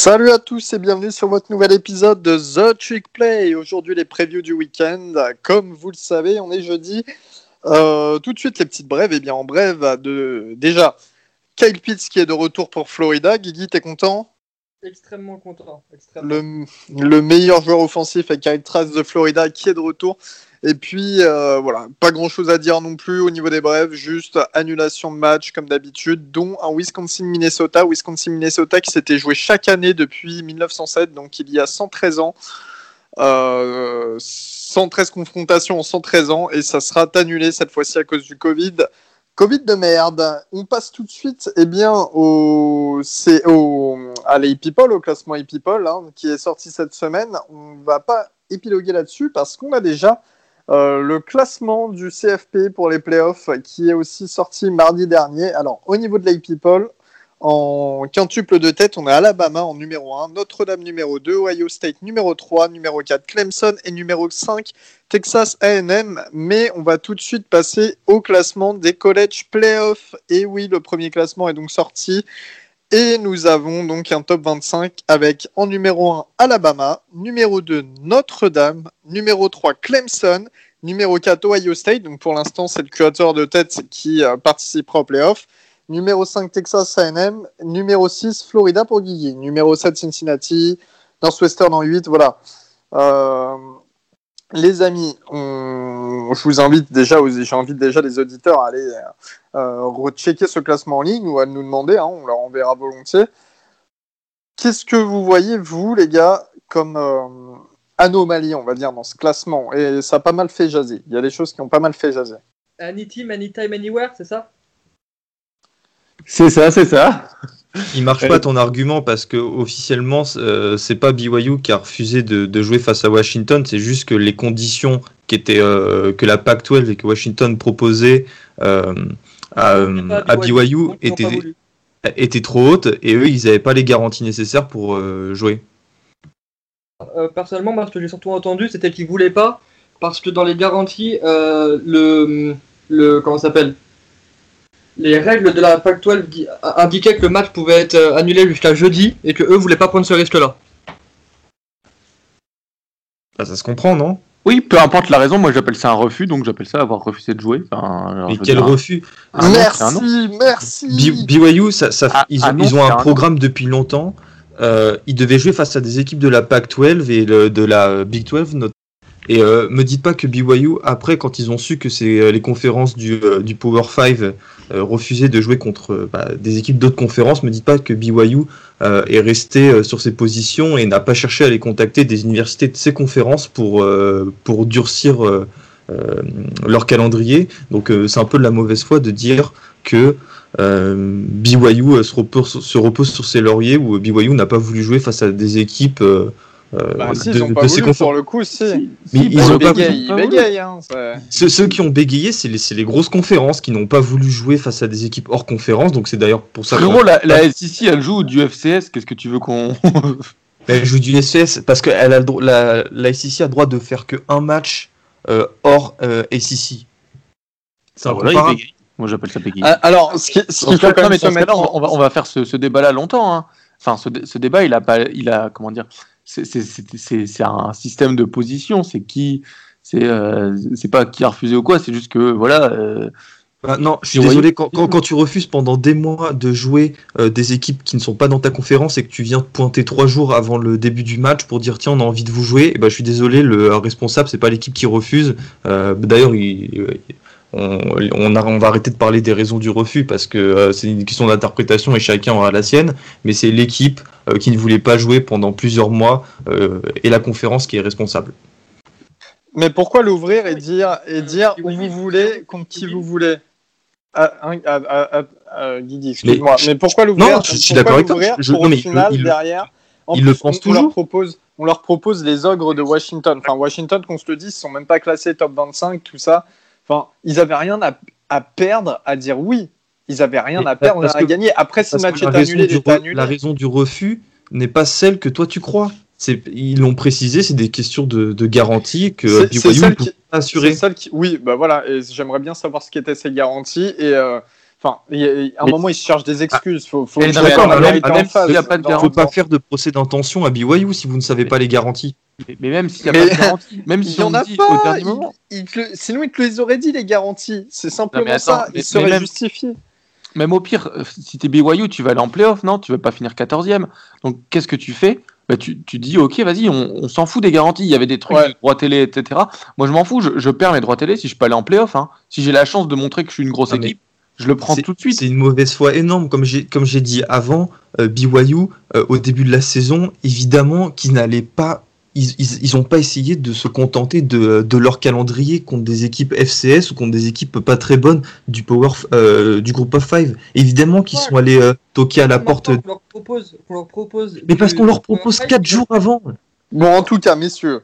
Salut à tous et bienvenue sur votre nouvel épisode de The Trick Play. Aujourd'hui les previews du week-end. Comme vous le savez, on est jeudi. Euh, tout de suite les petites brèves. Et eh bien en brève, de... déjà Kyle Pitts qui est de retour pour Florida. Guigui, t'es content? Extrêmement content. Le, le, meilleur joueur offensif avec Kyle Trask de Florida qui est de retour. Et puis, euh, voilà, pas grand chose à dire non plus au niveau des brèves, juste annulation de match comme d'habitude, dont un Wisconsin-Minnesota. Wisconsin-Minnesota qui s'était joué chaque année depuis 1907, donc il y a 113 ans. Euh, 113 confrontations en 113 ans, et ça sera annulé cette fois-ci à cause du Covid. Covid de merde. On passe tout de suite eh bien, au, au, à l'A-People, au classement A-People, hein, qui est sorti cette semaine. On va pas épiloguer là-dessus parce qu'on a déjà euh, le classement du CFP pour les playoffs qui est aussi sorti mardi dernier. Alors, au niveau de la People, en quintuple de tête, on a Alabama en numéro 1, Notre-Dame numéro 2, Ohio State numéro 3, numéro 4 Clemson et numéro 5 Texas AM. Mais on va tout de suite passer au classement des college playoffs. Et oui, le premier classement est donc sorti. Et nous avons donc un top 25 avec en numéro 1 Alabama, numéro 2 Notre-Dame, numéro 3 Clemson, numéro 4 Ohio State, donc pour l'instant c'est le créateur de tête qui euh, participera aux playoffs, numéro 5 Texas A&M, numéro 6 Florida pour Guigui, numéro 7 Cincinnati, Northwestern en 8, voilà. Euh, les amis, je vous invite déjà, j'invite déjà les auditeurs à aller euh, rechecker ce classement en ligne ou à nous demander, hein, on leur enverra volontiers. Qu'est-ce que vous voyez, vous, les gars, comme euh, anomalie, on va dire, dans ce classement? Et ça a pas mal fait jaser. Il y a des choses qui ont pas mal fait jaser. Anytime, anytime, anywhere, c'est ça? C'est ça, c'est ça. Il marche pas ton argument parce que officiellement euh, c'est pas BYU qui a refusé de, jouer face à Washington, c'est juste que les conditions qui étaient euh, que la Pac-12 et que Washington proposait euh, à, BYU étaient, étaient trop hautes et eux ils n'avaient pas les garanties nécessaires pour jouer. personnellement, moi ce que j'ai surtout entendu c'était qu'ils voulaient pas parce que dans les garanties le le comment s'appelle? Les règles de la Pac-12 indiquaient que le match pouvait être euh, annulé jusqu'à jeudi et que eux voulaient pas prendre ce risque-là. Bah, ça se comprend, non? Oui, peu importe la raison, moi j'appelle ça un refus, donc j'appelle ça avoir refusé de jouer. Mais quel refus? Merci, merci. BYU, ça, ah, ils, ont, un, programme depuis longtemps. Euh, ils devaient jouer face à des équipes de la Pac-12 et de la Big 12 et euh, me dites pas que BYU, après, quand ils ont su que c'est euh, les conférences du, euh, du Power 5 refusaient de jouer contre bah, des équipes d'autres conférences, me dites pas que BYU est resté sur ses positions et n'a pas cherché à les contacter des universités de ces conférences pour, durcir leur calendrier. Donc c'est un peu de la mauvaise foi de dire que BYU se repose, se repose sur ses lauriers ou BYU n'a pas voulu jouer face à des équipes euh, bah, si, ils ont pas voulu, pour le coup, si. Mais ils, ont pas bégayent, hein, ceux, qui ont bégayé, c'est les, les, grosses conférences qui n'ont pas voulu jouer face à des équipes hors conférence. Donc c'est d'ailleurs pour ça. Frérot, la, la SEC, elle joue du FCS. Qu'est-ce que tu veux qu'on. elle joue du FCS parce que elle a le la, la SEC a le droit de faire que un match euh, hors euh, SEC. C'est un ah, Moi, j'appelle ça bégayer. Ah, alors, ce qui, ce qui fait quand même on, va, on va faire ce, ce débat-là longtemps. Hein. Enfin, ce, ce, débat, il a pas, il a, comment dire, c'est un système de position. C'est qui, c'est euh, c'est pas qui a refusé ou quoi. C'est juste que voilà. Euh, ah, non, je suis désolé, quand, quand, tu refuses pendant des mois de jouer euh, des équipes qui ne sont pas dans ta conférence et que tu viens te pointer trois jours avant le début du match pour dire tiens on a envie de vous jouer, et eh ben, je suis désolé, le responsable c'est pas l'équipe qui refuse. D'ailleurs, il, on, va arrêter de parler des raisons du refus parce que euh, c'est une question d'interprétation et chacun aura la sienne, mais c'est l'équipe euh, qui ne voulait pas jouer pendant plusieurs mois euh, et la conférence qui est responsable. Mais pourquoi l'ouvrir et dire, et dire où vous voulez, contre qui vous voulez? Ah, hein, ah, ah, Guigui, excuse-moi. Mais, pourquoi l'ouvrir? Non, je suis d'accord avec toi. Je, pour final, derrière, ils le pensent toujours. Leur propose, on leur propose les ogres de Washington. Enfin, Washington, qu'on se le dise, ils sont même pas classés top 25, tout ça. Enfin, ils avaient rien à, perdre à dire oui. Ils avaient rien à perdre à gagner. Après, si le match est annulé, est annulé. La raison du refus n'est pas celle que toi tu crois. Ils l'ont précisé, c'est des questions de, garantie que BYU peut assurer. Qui, oui, bah voilà, j'aimerais bien savoir ce qu'étaient ces garanties. Et euh, Enfin, à un moment, ils se cherchent des excuses. Faut, faut, faut, faut pas faire de procès d'intention à BYU si vous ne savez pas les garanties. Mais, même s'il n'y a pas de garantie, même si on a dit pas, au dernier moment. sinon, ils te les auraient dit, les garanties. C'est simplement ça. Ils seraient justifiés. Même au pire, euh, si tu es BYU, tu vas aller en playoff, non? Tu vas pas finir 14e. Donc, qu'est-ce que tu fais? Bah, tu, tu, dis, ok, vas-y, on, s'en fout des garanties. Il y avait des trucs, droits télé, etc. Moi, je m'en fous. Je, perds mes droits télé si je peux aller en playoff. Hein. Si j'ai la chance de montrer que je suis une grosse équipe, je le prends tout de suite. C'est une mauvaise foi énorme. Comme j'ai, comme j'ai dit avant, euh, BYU, euh, au début de la saison, évidemment, qui n'allait pas ils n'ont pas essayé de se contenter de, de, leur calendrier contre des équipes FCS ou contre des équipes pas très bonnes du Power euh, du groupe of five. Évidemment qu'ils sont allés euh, toquer à la porte. leur propose, leur propose Mais parce qu'on leur propose 4 jours avant. Bon, en tout cas, messieurs,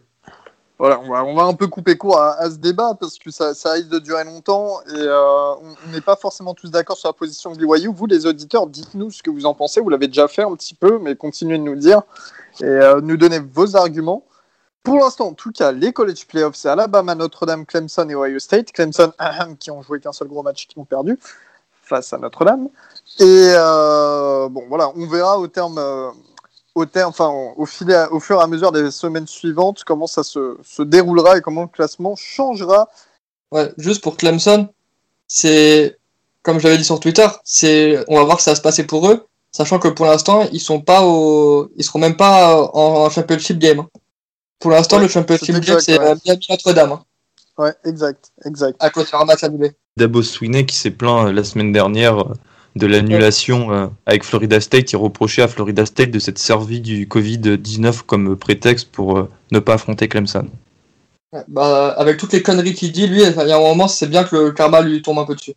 voilà, on va, un peu couper court à, ce débat parce que ça, risque de durer longtemps et euh, on n'est pas forcément tous d'accord sur la position de BYU. Vous, les auditeurs, dites-nous ce que vous en pensez. Vous l'avez déjà fait un petit peu, mais continuez de nous dire et euh, nous donner vos arguments. Pour l'instant, en tout cas, les college playoffs, c'est Alabama, Notre-Dame, Clemson et Ohio State. Clemson, qui ont joué qu'un seul gros match, qui ont perdu face à Notre-Dame. Et euh, bon, voilà, on verra au terme, au terme, enfin, au, fil, au fur et à mesure des semaines suivantes, comment ça se, se déroulera et comment le classement changera. Ouais, juste pour Clemson, c'est comme je l'avais dit sur Twitter, c'est, on va voir que ça va se passer pour eux sachant que pour l'instant, ils sont pas au, ils seront même pas en, championship game. Hein. Pour l'instant, le championship game, c'est ouais. Notre-Dame. Hein. Ouais, exact, exact. À cause de un match annulé. Dabo Sweeney qui s'est plaint euh, la semaine dernière euh, de l'annulation euh, avec Florida State. Il reprochait à Florida State de s'être servi du Covid-19 comme prétexte pour ne pas affronter Clemson. bah, avec toutes les conneries qu'il dit, lui, il y a un moment, c'est bien que le karma lui tombe un peu dessus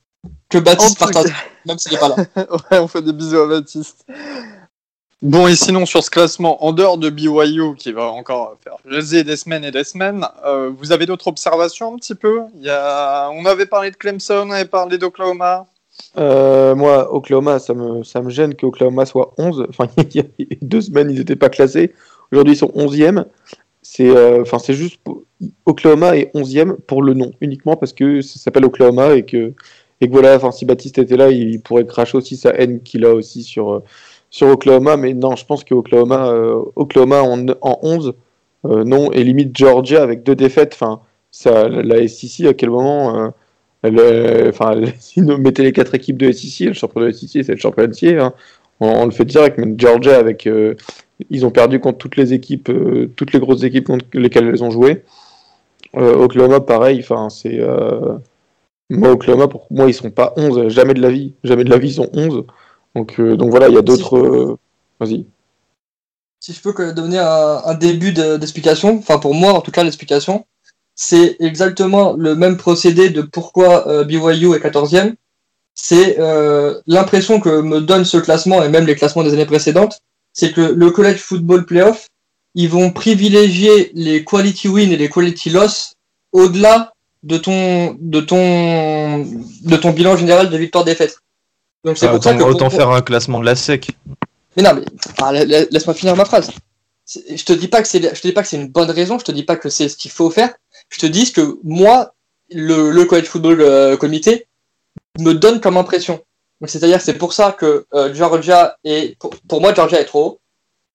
que Baptiste partage, même s'il n'est pas là. ouais, on fait des bisous à Baptiste. Bon, et sinon, sur ce classement, en dehors de BYU, qui va encore faire jaser des semaines et des semaines, euh, vous avez d'autres observations un petit peu? Il y a... On avait parlé de Clemson, on avait parlé d'Oklahoma. Euh, moi, Oklahoma, ça me, ça me gêne qu'Oklahoma soit 11. Enfin, il y a deux semaines, ils n'étaient pas classés. Aujourd'hui, ils sont 11e. C'est euh, c'est juste. Oklahoma est 11e pour le nom, uniquement parce que ça s'appelle Oklahoma et que et que voilà, si Baptiste était là, il pourrait cracher aussi sa haine qu'il a aussi sur, euh, sur Oklahoma. Mais non, je pense que Oklahoma, euh, Oklahoma en, en 11, euh, non, et limite Georgia avec deux défaites. Enfin, la SEC, à quel moment enfin, si nous mettez les quatre équipes de SEC, le champion de SEC, c'est le champion entier. Hein. On, le fait direct, mais Georgia avec, ils ont perdu contre toutes les équipes, toutes les grosses équipes contre lesquelles elles ont joué. Oklahoma, pareil, enfin, c'est moi, Oklahoma, pour moi, ils sont pas 11, jamais de la vie. Jamais de la vie, ils sont 11. Donc, euh, donc voilà, il y a d'autres. Euh, vas-y. Si je peux donner un, début d'explication, enfin pour moi en tout cas, l'explication, c'est exactement le même procédé de pourquoi euh, BYU est 14e. C'est l'impression que me donne ce classement et même les classements des années précédentes, c'est que le college football playoff, ils vont privilégier les quality win et les quality loss au-delà de ton, de ton, de ton bilan général de victoire-défaite. Donc c'est ah, pour ça que autant faire un classement de la sec. Mais non, mais ah, laisse-moi finir ma phrase. Je te dis pas que c'est, je te dis pas que c'est une bonne raison. Je te dis pas que c'est ce qu'il faut faire. Je te dis que moi, le, le college football euh, comité me donne comme impression. c'est-à-dire, c'est pour ça que euh, Georgia est, pour, moi, Georgia est trop haut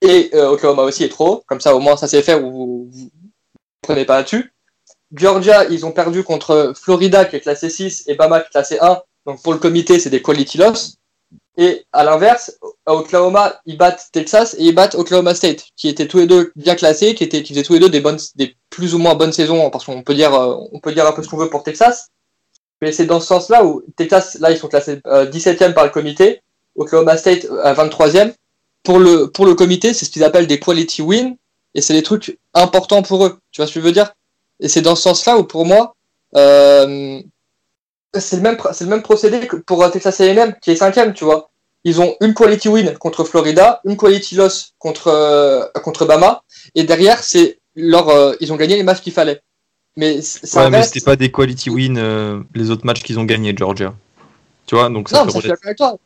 et euh, Oklahoma aussi est trop haut. Comme ça, au moins, ça c'est fait. Vous, vous, prenez pas là-dessus. Georgia, ils ont perdu contre Florida qui est classé 6 et Bama qui est classé 1. Donc pour le comité, c'est des quality loss. Et à l'inverse, à Oklahoma, ils battent Texas et ils battent Oklahoma State, qui étaient tous les deux bien classés, qui, étaient, qui faisaient tous les deux des, bonnes, des plus ou moins bonnes saisons, parce qu'on peut dire, euh, on peut dire un peu ce qu'on veut pour Texas. Mais c'est dans ce sens-là où Texas, là, ils sont classés 17e euh, par le comité, Oklahoma State euh, à 23e. Pour le, pour le comité, c'est ce qu'ils appellent des quality wins, et c'est des trucs importants pour eux. Tu vois ce que je veux dire? Et c'est dans ce sens-là où, pour moi, euh, c'est le, même, le même procédé que pour Texas A&M, qui est cinquième, tu vois. Ils ont une quality win contre Florida, une quality loss contre, euh, contre Bama, et derrière, c'est leur, euh, ils ont gagné les matchs qu'il fallait. Mais ça ouais, mais c'était pas des quality win les autres matchs qu'ils ont gagnés, Georgia. Tu vois, donc ça non, fait avec toi.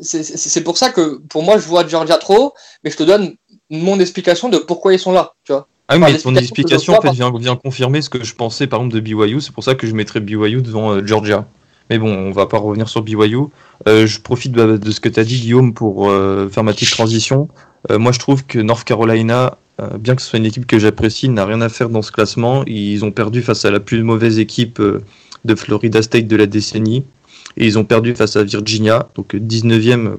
C'est pour ça que pour moi, je vois Georgia trop, mais je te donne mon explication de pourquoi ils sont là, tu vois. Ah oui, mais ton explication en fait, vient, vient, confirmer ce que je pensais par exemple de BYU. C'est pour ça que je mettrais BYU devant euh, Georgia. Mais bon, on va pas revenir sur BYU. Euh, je profite de, ce que tu as dit, Guillaume, pour euh, faire ma petite transition. Moi, je trouve que North Carolina, bien que ce soit une équipe que j'apprécie, n'a rien à faire dans ce classement. Ils ont perdu face à la plus mauvaise équipe de Florida State de la décennie. Et ils ont perdu face à Virginia. Donc 19e,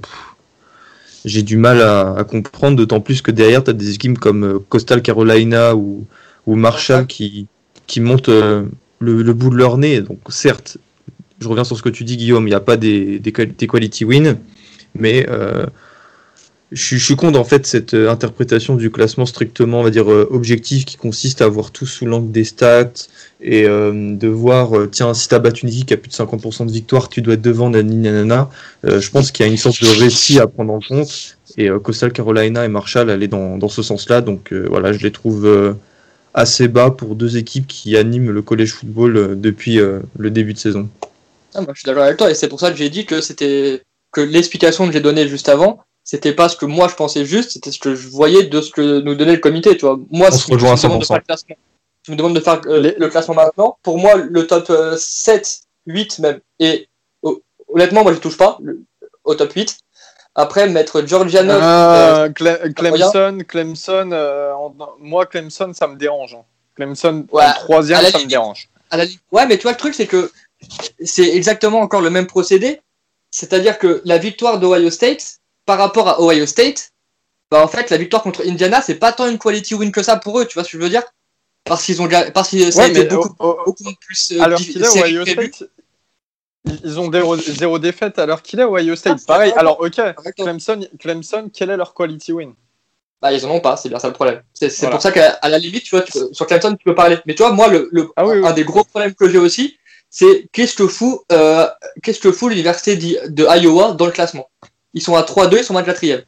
j'ai du mal à, comprendre, d'autant plus que derrière, tu as des équipes comme Coastal Carolina ou, ou Marshall qui, qui montent le, le, bout de leur nez. Donc certes, je reviens sur ce que tu dis, Guillaume, il n'y a pas des, des, quality win, mais euh, je, suis contre en fait cette euh, interprétation du classement strictement, on va dire, euh, objectif qui consiste à voir tout sous l'angle des stats et de voir, tiens, si tu as battu une équipe qui a plus de 50% de victoire, tu dois être devant, nanana. je pense qu'il y a une sorte de récit à prendre en compte. Et Coastal Carolina et Marshall allaient dans, dans ce sens-là, donc voilà, je les trouve assez bas pour deux équipes qui animent le college football depuis le début de saison. Ah, je suis d'accord avec toi et c'est pour ça que j'ai dit que c'était que l'explication que j'ai donnée juste avant, c'était pas ce que moi je pensais juste, c'était ce que je voyais de ce que nous donnait le comité. Tu vois, moi, demandes de faire le classement, tu me demandes de faire euh, le classement maintenant. Pour moi, le top 7, euh, 8 même. Et honnêtement, moi, je touche pas au top 8. Après, mettre Georgia euh, Clemson, Clemson, moi, Clemson, ça me dérange. Hein. Clemson, en troisième, ça me dérange. Ouais, mais tu vois, le truc, c'est que c'est exactement encore le même procédé. C'est-à-dire que la victoire d'Ohio State, par rapport à Ohio State, bah en fait, la victoire contre Indiana, c'est pas tant une quality win que ça pour eux, tu vois ce que je veux dire? Parce qu'ils ont parce que ça a été beaucoup, plus. Euh, alors qu'il est Ohio State, ils ont zéro, défaite alors qu'il est Ohio State. Ah, Pareil, alors ok, Clemson, Clemson, quel est leur quality win? Bah, ils en ont pas, c'est bien ça le problème. C'est pour ça qu'à la limite, tu vois, sur Clemson, tu peux parler. Mais tu vois, moi, le, ah un des gros problèmes que j'ai aussi, c'est qu'est-ce que fout, euh, qu'est-ce que fout l'université de Iowa dans le classement? Ils sont à 3-2, ils sont à 4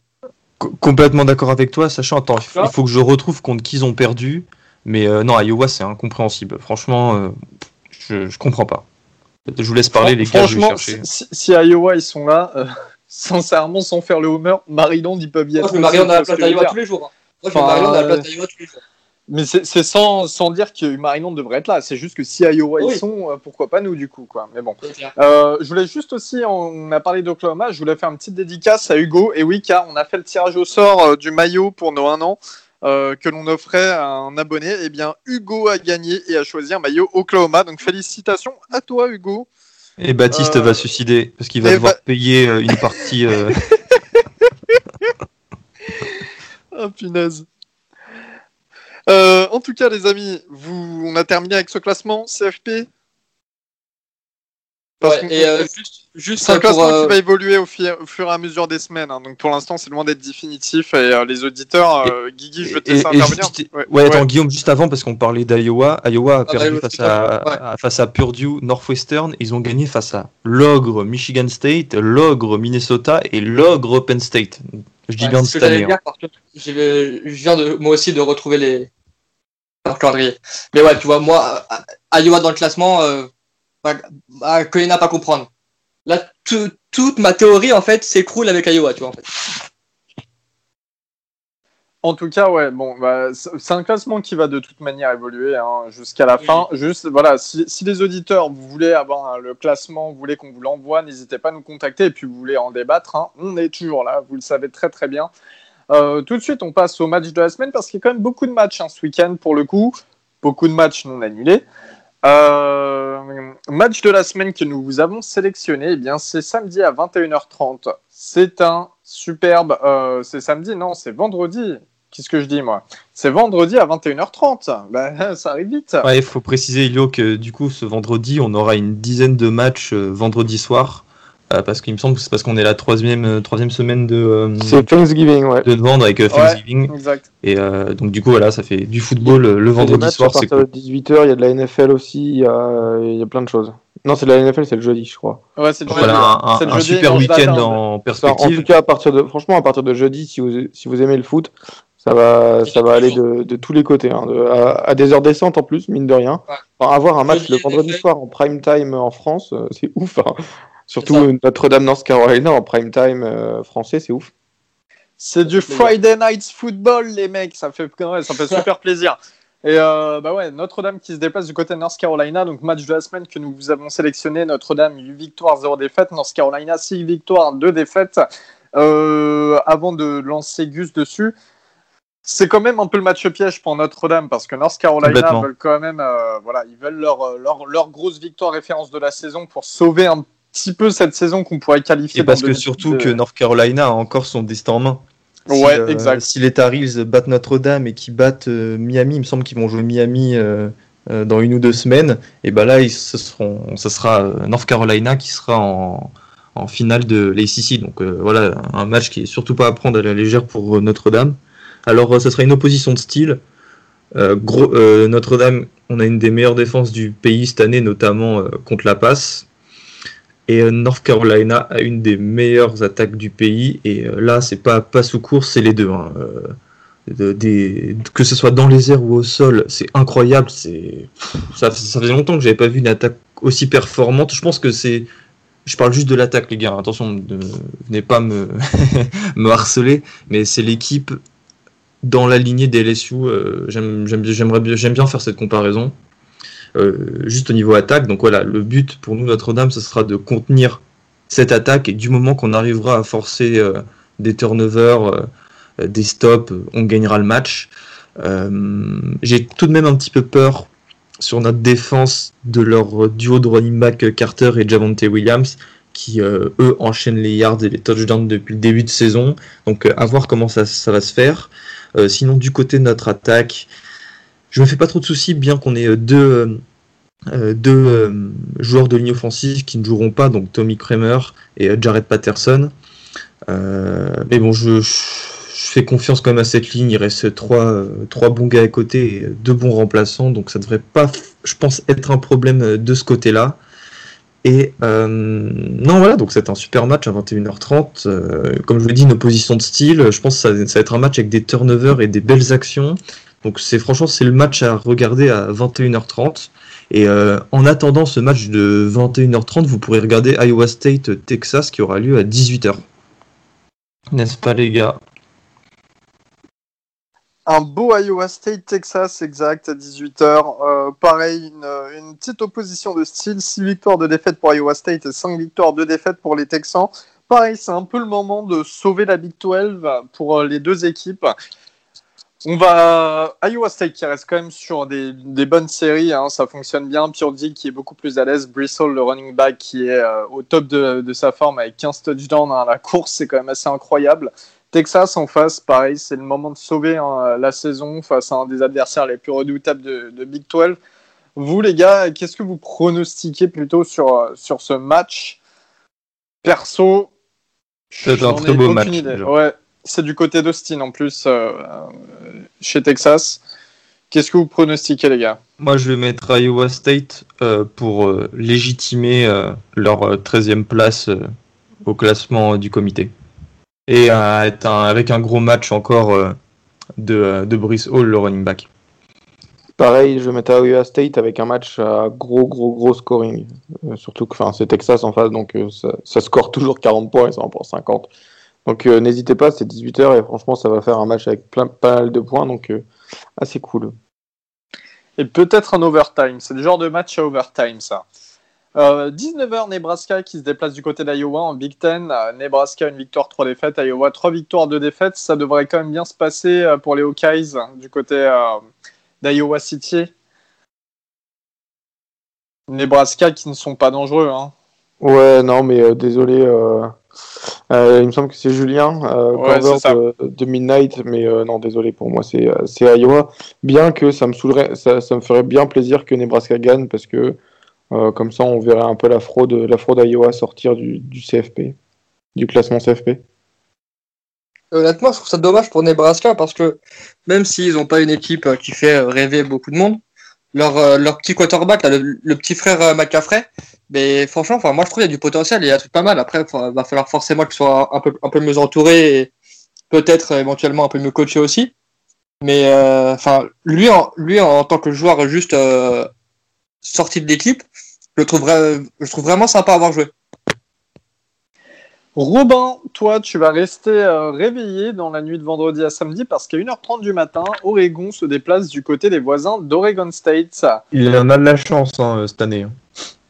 Complètement d'accord avec toi, sachant, attends, il faut que je retrouve contre qui ils ont perdu. Mais euh, non, Iowa, c'est incompréhensible. Franchement, euh, je, je comprends pas. Je vous laisse parler, les gars. Franchement, si, Iowa, ils sont là, sincèrement, sans faire le homer, Maryland, ils peuvent y être. Moi, je dans la place d'Iowa tous les jours. Moi, je dans la place d'Iowa tous les jours. Mais c'est sans, sans, dire que Maryland devrait être là. C'est juste que si Iowa ils sont, euh, pourquoi pas nous du coup quoi. Mais bon. Euh, je voulais juste aussi, on a parlé d'Oklahoma, je voulais faire une petite dédicace à Hugo. Et oui, car on a fait le tirage au sort euh, du maillot pour nos 1 an que l'on offrait à un abonné. Eh bien, Hugo a gagné et a choisi un maillot Oklahoma. Donc félicitations à toi Hugo. Et Baptiste va suicider parce qu'il va devoir payer une partie. oh punaise. Euh, en tout cas, les amis, vous, on a terminé avec ce classement CFP. Et euh, juste, c'est un classement qui euh, va évoluer au, fur et à mesure des semaines. Hein. donc pour l'instant, c'est loin d'être définitif. Et les auditeurs, Guigui, je vais te laisser intervenir. ouais, attends, Guillaume, juste avant, parce qu'on parlait d'Iowa. Iowa a ah, perdu face, à, face à Purdue, Northwestern. Ils ont gagné face à l'ogre Michigan State, l'ogre Minnesota et l'ogre Penn State. Je dis bien de cette année. Hein. je viens de, moi aussi de retrouver les, calendrier. Mais ouais, tu vois, moi, Iowa dans le classement, euh, que n'a pas comprendre. Là, toute ma théorie, en fait, s'écroule avec Iowa, tu vois, en fait. En tout cas, ouais, bon, bah, c'est un classement qui va de toute manière évoluer hein, jusqu'à la fin. Juste, voilà, si, les auditeurs, vous voulez avoir le classement, vous voulez qu'on vous l'envoie, n'hésitez pas à nous contacter. Et puis, vous voulez en débattre, hein, on est toujours là, vous le savez très très bien. Euh, tout de suite, on passe au match de la semaine parce qu'il y a quand même beaucoup de matchs hein, ce week-end pour le coup. Beaucoup de matchs non annulés. Euh, match de la semaine que nous vous avons sélectionné, eh bien c'est samedi à 21h30. C'est un superbe. Euh, c'est samedi, non, c'est vendredi. Qu'est-ce que je dis moi? C'est vendredi à 21h30. Bah, ça arrive vite. il faut préciser, Ilio, que du coup, ce vendredi, on aura une dizaine de matchs vendredi soir. Euh, parce qu'il me semble que c'est parce qu'on est la troisième, euh, troisième semaine de, euh, c'est Thanksgiving, ouais. de novembre avec Thanksgiving. exact. Et donc du coup voilà, ça fait du football le vendredi soir. À partir de 18h, il y a de la NFL aussi, il y a, il y a plein de choses. Non, c'est de la NFL, c'est le jeudi, je crois. Ouais, c'est le jeudi. Voilà, un, super week-end en perspective. En tout cas, à partir de, franchement, à partir de jeudi, si vous, si vous aimez le foot, ça va, ça va aller de, de tous les côtés, hein, à, des heures décentes en plus, mine de rien. avoir un match le vendredi soir en prime time en France, c'est ouf. Hein. Surtout Notre-Dame North Carolina en prime time euh, français, c'est ouf. C'est du Friday Night Football, les mecs, ça fait, ça fait super plaisir. Et euh, bah ouais, Notre-Dame qui se déplace du côté de North Carolina, donc match de la semaine que nous vous avons sélectionné. Notre-Dame 8 victoires, 0 défaites. North Carolina 6 victoires, 2 défaites. Euh, avant de lancer Gus dessus, c'est quand même un peu le match piège pour Notre-Dame parce que North Carolina veulent quand même, euh, voilà, ils veulent leur, leur, leur, grosse victoire référence de la saison pour sauver un petit peu cette saison qu'on pourrait qualifier. Et parce que surtout que North Carolina a encore son destin en main. Si, ouais, euh, exact. Si les Tar battent Notre-Dame et qu'ils battent euh, Miami, il me semble qu'ils vont jouer Miami euh, dans une ou deux semaines, et ben là, ce, seront, ce sera North Carolina qui sera en, en finale de l'ACC. Donc voilà, un match qui est surtout pas à prendre à la légère pour Notre-Dame. Alors, ce sera une opposition de style. Notre-Dame, on a une des meilleures défenses du pays cette année, notamment contre la passe. Et euh, North Carolina a une des meilleures attaques du pays. Et euh, là, c'est pas pas sous course, c'est les deux. Hein. Euh, que ce soit dans les airs ou au sol, c'est incroyable. C'est ça, ça faisait longtemps que j'avais pas vu une attaque aussi performante. Je pense que c'est je parle juste de l'attaque, les gars. Attention, ne venez pas me, harceler, mais c'est l'équipe dans la lignée des LSU. J'aime bien faire cette comparaison. Euh, juste au niveau attaque. Donc voilà, le but pour nous, Notre-Dame, ce sera de contenir cette attaque et du moment qu'on arrivera à forcer euh, des turnovers, euh, des stops, on gagnera le match. J'ai tout de même un petit peu peur sur notre défense de leur duo de running back Carter et Javonte Williams qui eux enchaînent les yards et les touchdowns depuis le début de saison. Donc à voir comment ça, ça va se faire. sinon du côté de notre attaque, je me fais pas trop de soucis, bien qu'on ait euh, deux, euh, deux euh, joueurs de ligne offensive qui ne joueront pas, donc Tommy Kramer et Jared Patterson. mais bon, je, fais confiance quand même à cette ligne. Il reste trois, trois bons gars à côté et deux bons remplaçants, donc ça devrait pas, je pense, être un problème de ce côté-là. Et non, voilà, donc c'est un super match à 21h30. comme je vous l'ai dit, une opposition de style. Je pense que ça, va être un match avec des turnovers et des belles actions. Donc c'est franchement c'est le match à regarder à 21h30. Et euh, en attendant ce match de 21h30, vous pourrez regarder Iowa State Texas qui aura lieu à 18h. N'est-ce pas les gars? Un beau Iowa State Texas exact à 18h. Euh, pareil, une, petite opposition de style. 6 victoires de défaite pour Iowa State et 5 victoires de défaite pour les Texans. Pareil, c'est un peu le moment de sauver la Big 12 pour euh, les deux équipes. On va Iowa State qui reste quand même sur des, bonnes séries, hein, ça fonctionne bien. Purdy qui est beaucoup plus à l'aise, Bristol le running back qui est euh, au top de, sa forme avec 15 touchdowns à la course, c'est quand même assez incroyable. Texas en face, pareil, c'est le moment de sauver hein, la saison face à un des adversaires les plus redoutables de, Big 12. Vous les gars, qu'est-ce que vous pronostiquez plutôt sur, sur ce match? Perso, c'est un très beau match. Ouais, c'est du côté d'Austin en plus, euh, chez Texas. Qu'est-ce que vous pronostiquez, les gars? Moi, je vais mettre Iowa State euh, pour euh, légitimer leur 13e place au classement du comité. Et avec un gros match encore de, de Brice Hall, le running back. Pareil, je vais mettre Iowa State avec un match à gros, gros, gros scoring. surtout que c'est Texas en face, donc ça, ça, score toujours 40 points et ça en prend 50. Donc euh, n'hésitez pas, c'est 18h et franchement ça va faire un match avec plein, pas mal de points, donc euh, assez cool. Et peut-être un overtime, c'est le genre de match à overtime ça. 19h euh, Nebraska qui se déplace du côté d'Iowa en Big Ten. Nebraska une victoire, 3 défaites. Iowa 3 victoires, 2 défaites. Ça devrait quand même bien se passer pour les Hawkeyes du côté d'Iowa City. Nebraska qui ne sont pas dangereux. Hein. Ouais, non, mais désolé. Euh, il me semble que c'est Julien, euh, de, Midnight, mais euh, non, désolé pour moi, c'est Iowa. Bien que ça me saoulerait, ça, me ferait bien plaisir que Nebraska gagne parce que comme ça, on verrait un peu la fraude, la fraude Iowa sortir du, CFP, du classement CFP. Honnêtement, je trouve ça dommage pour Nebraska parce que même s'ils n'ont pas une équipe qui fait rêver beaucoup de monde, leur, leur petit quarterback, le, le, petit frère McCaffrey, mais franchement, enfin, moi je trouve qu'il y a du potentiel il y a tout pas mal. Après, il va falloir forcément qu'il soit un peu, un peu mieux entouré et peut-être éventuellement un peu mieux coaché aussi. Mais euh, enfin, lui, en, lui en tant que joueur juste euh, sorti de l'équipe, je le trouve, je trouve vraiment sympa à avoir joué. Robin, toi, tu vas rester euh, réveillé dans la nuit de vendredi à samedi parce qu'à 1h30 du matin, Oregon se déplace du côté des voisins d'Oregon State. Il en a de la chance hein, cette année.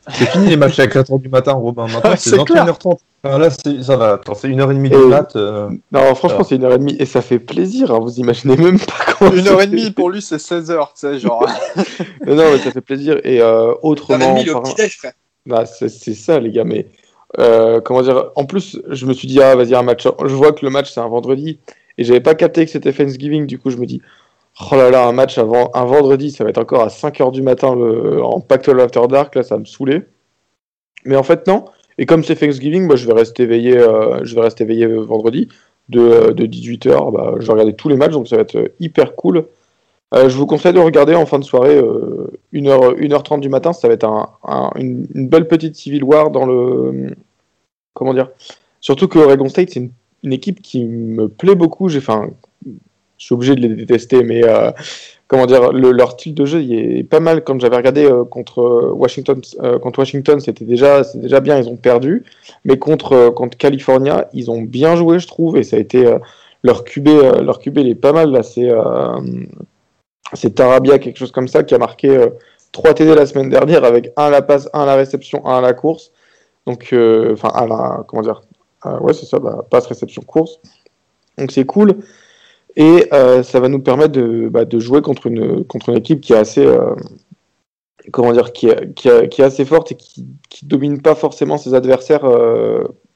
C'est fini les matchs à 4h du matin, Robin. Maintenant, c'est 21h30. Ah, là, ça va. Attends, c'est 1h30 du mat. Euh. Non, franchement, c'est 1h30 et ça fait plaisir. Hein, vous imaginez même pas comment. 1h30 pour lui, c'est 16h, tu sais, genre. non, mais ça fait plaisir. Et euh, autrement. 1h30 le petit frère. Bah, c'est ça, les gars, mais euh, comment dire En plus, je me suis dit, ah, vas-y, un match. Je vois que le match, c'est un vendredi. Et j'avais pas capté que c'était Thanksgiving. Du coup, je me dis, oh là là, un match avant, un vendredi, ça va être encore à 5h du matin le, en Pactol After Dark. Là, ça me saoulait. Mais en fait, non. Et comme c'est Thanksgiving, moi, je vais rester éveillé, euh, je vais rester éveillé vendredi de, de 18h. Bah, je vais regarder tous les matchs, donc ça va être hyper cool. Euh, je vous conseille de regarder en fin de soirée, 1h, 1h30 du matin, ça va être un, une, belle petite Civil War dans le. Comment dire? Surtout que Oregon State, c'est une, équipe qui me plaît beaucoup. J'ai, enfin, je suis obligé de les détester, mais euh, comment dire, leur style de jeu est pas mal. Quand j'avais regardé euh, contre Washington, contre Washington, c'était déjà, c'est déjà bien. Ils ont perdu, mais contre contre California, ils ont bien joué, je trouve, et ça a été leur QB, leur QB, il est pas mal là. C'est c'est Tarabia, quelque chose comme ça, qui a marqué 3 euh, TD la semaine dernière avec un à la passe, un à la réception, un à la course. Donc, euh, enfin, à la, comment dire, euh, ouais, c'est ça, la passe, réception, course. Donc, c'est cool. Et ça va nous permettre de, bah, de, jouer contre une, contre une équipe qui est assez, comment dire, qui qui, assez forte et qui, qui domine pas forcément ses adversaires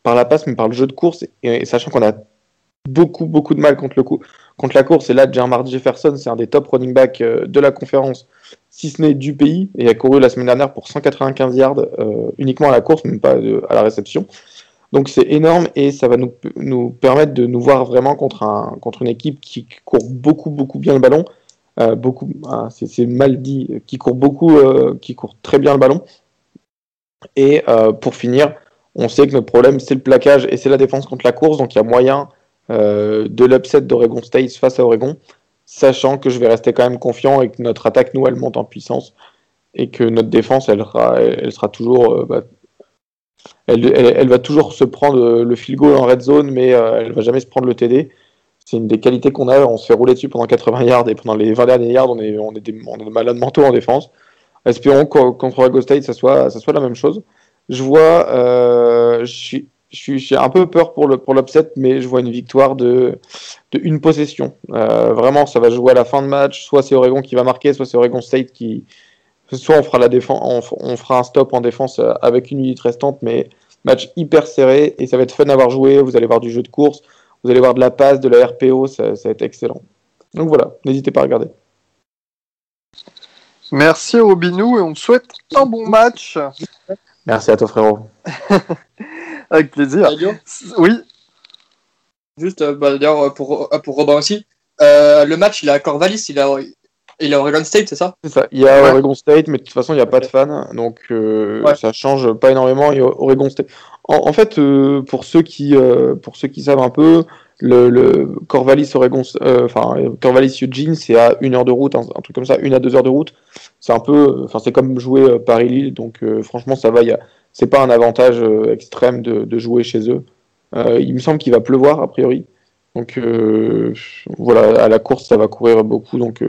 par la passe, mais par le jeu de course. Et, sachant qu'on a beaucoup, beaucoup de mal contre le contre la course. Et là, Jermar Jefferson, c'est un des top running backs euh, de la conférence, si ce n'est du pays. Et a couru la semaine dernière pour 195 yards euh, uniquement à la course, même pas à la réception. Donc c'est énorme et ça va nous, nous, permettre de nous voir vraiment contre, un, contre une équipe qui court beaucoup, beaucoup bien le ballon. Euh, beaucoup, ah, c'est mal dit, qui court beaucoup, qui court très bien le ballon. Et pour finir, on sait que notre problème c'est le plaquage et c'est la défense contre la course, donc il y a moyen euh, de l'upset d'Oregon State face à Oregon, sachant que je vais rester quand même confiant et que notre attaque, nous, elle monte en puissance et que notre défense, elle, elle sera toujours. Euh, bah, elle, va toujours se prendre le field goal en red zone, mais euh, elle va jamais se prendre le TD. C'est une des qualités qu'on a. On se fait rouler dessus pendant 80 yards et pendant les 20 derniers yards, on est, on est, des, malades mentaux en défense. Espérons qu'entre contre Oregon State, ça soit, la même chose. Je vois, suis j'ai un peu peur pour le mais je vois une victoire de, une possession. Euh, vraiment, ça va jouer à la fin de match. Soit c'est Oregon qui va marquer, soit c'est Oregon State qui. Soit on fera la défense, on, fera un stop en défense euh, avec une minute restante, mais match hyper serré et ça va être fun à avoir joué. Vous allez voir du jeu de course, vous allez voir de la passe, de la RPO, ça, ça va être excellent. Donc voilà, n'hésitez pas à regarder. Merci Robinou et on te souhaite un bon match. Merci à toi frérot. Avec plaisir. Oui. Juste, euh, bah, d'ailleurs, pour, euh, pour Robin aussi, euh, le match, il est à Corvallis, il est à, il Oregon State, c'est ça? C'est ça. Il y a Oregon State, mais de toute façon, il n'y a pas de fans, donc ça change pas énormément. Il Oregon State. En, fait, pour ceux qui, pour ceux qui savent un peu, le, le Corvallis Oregon, enfin Corvallis Eugene, c'est à une heure de route, un, truc comme ça, une à deux heures de route. C'est un peu, enfin c'est comme jouer Paris Lille, donc franchement ça va. Il y a, c'est pas un avantage euh, extrême de, jouer chez eux. Euh, il me semble qu'il va pleuvoir a priori. Donc euh, voilà, à la course ça va courir beaucoup. Donc,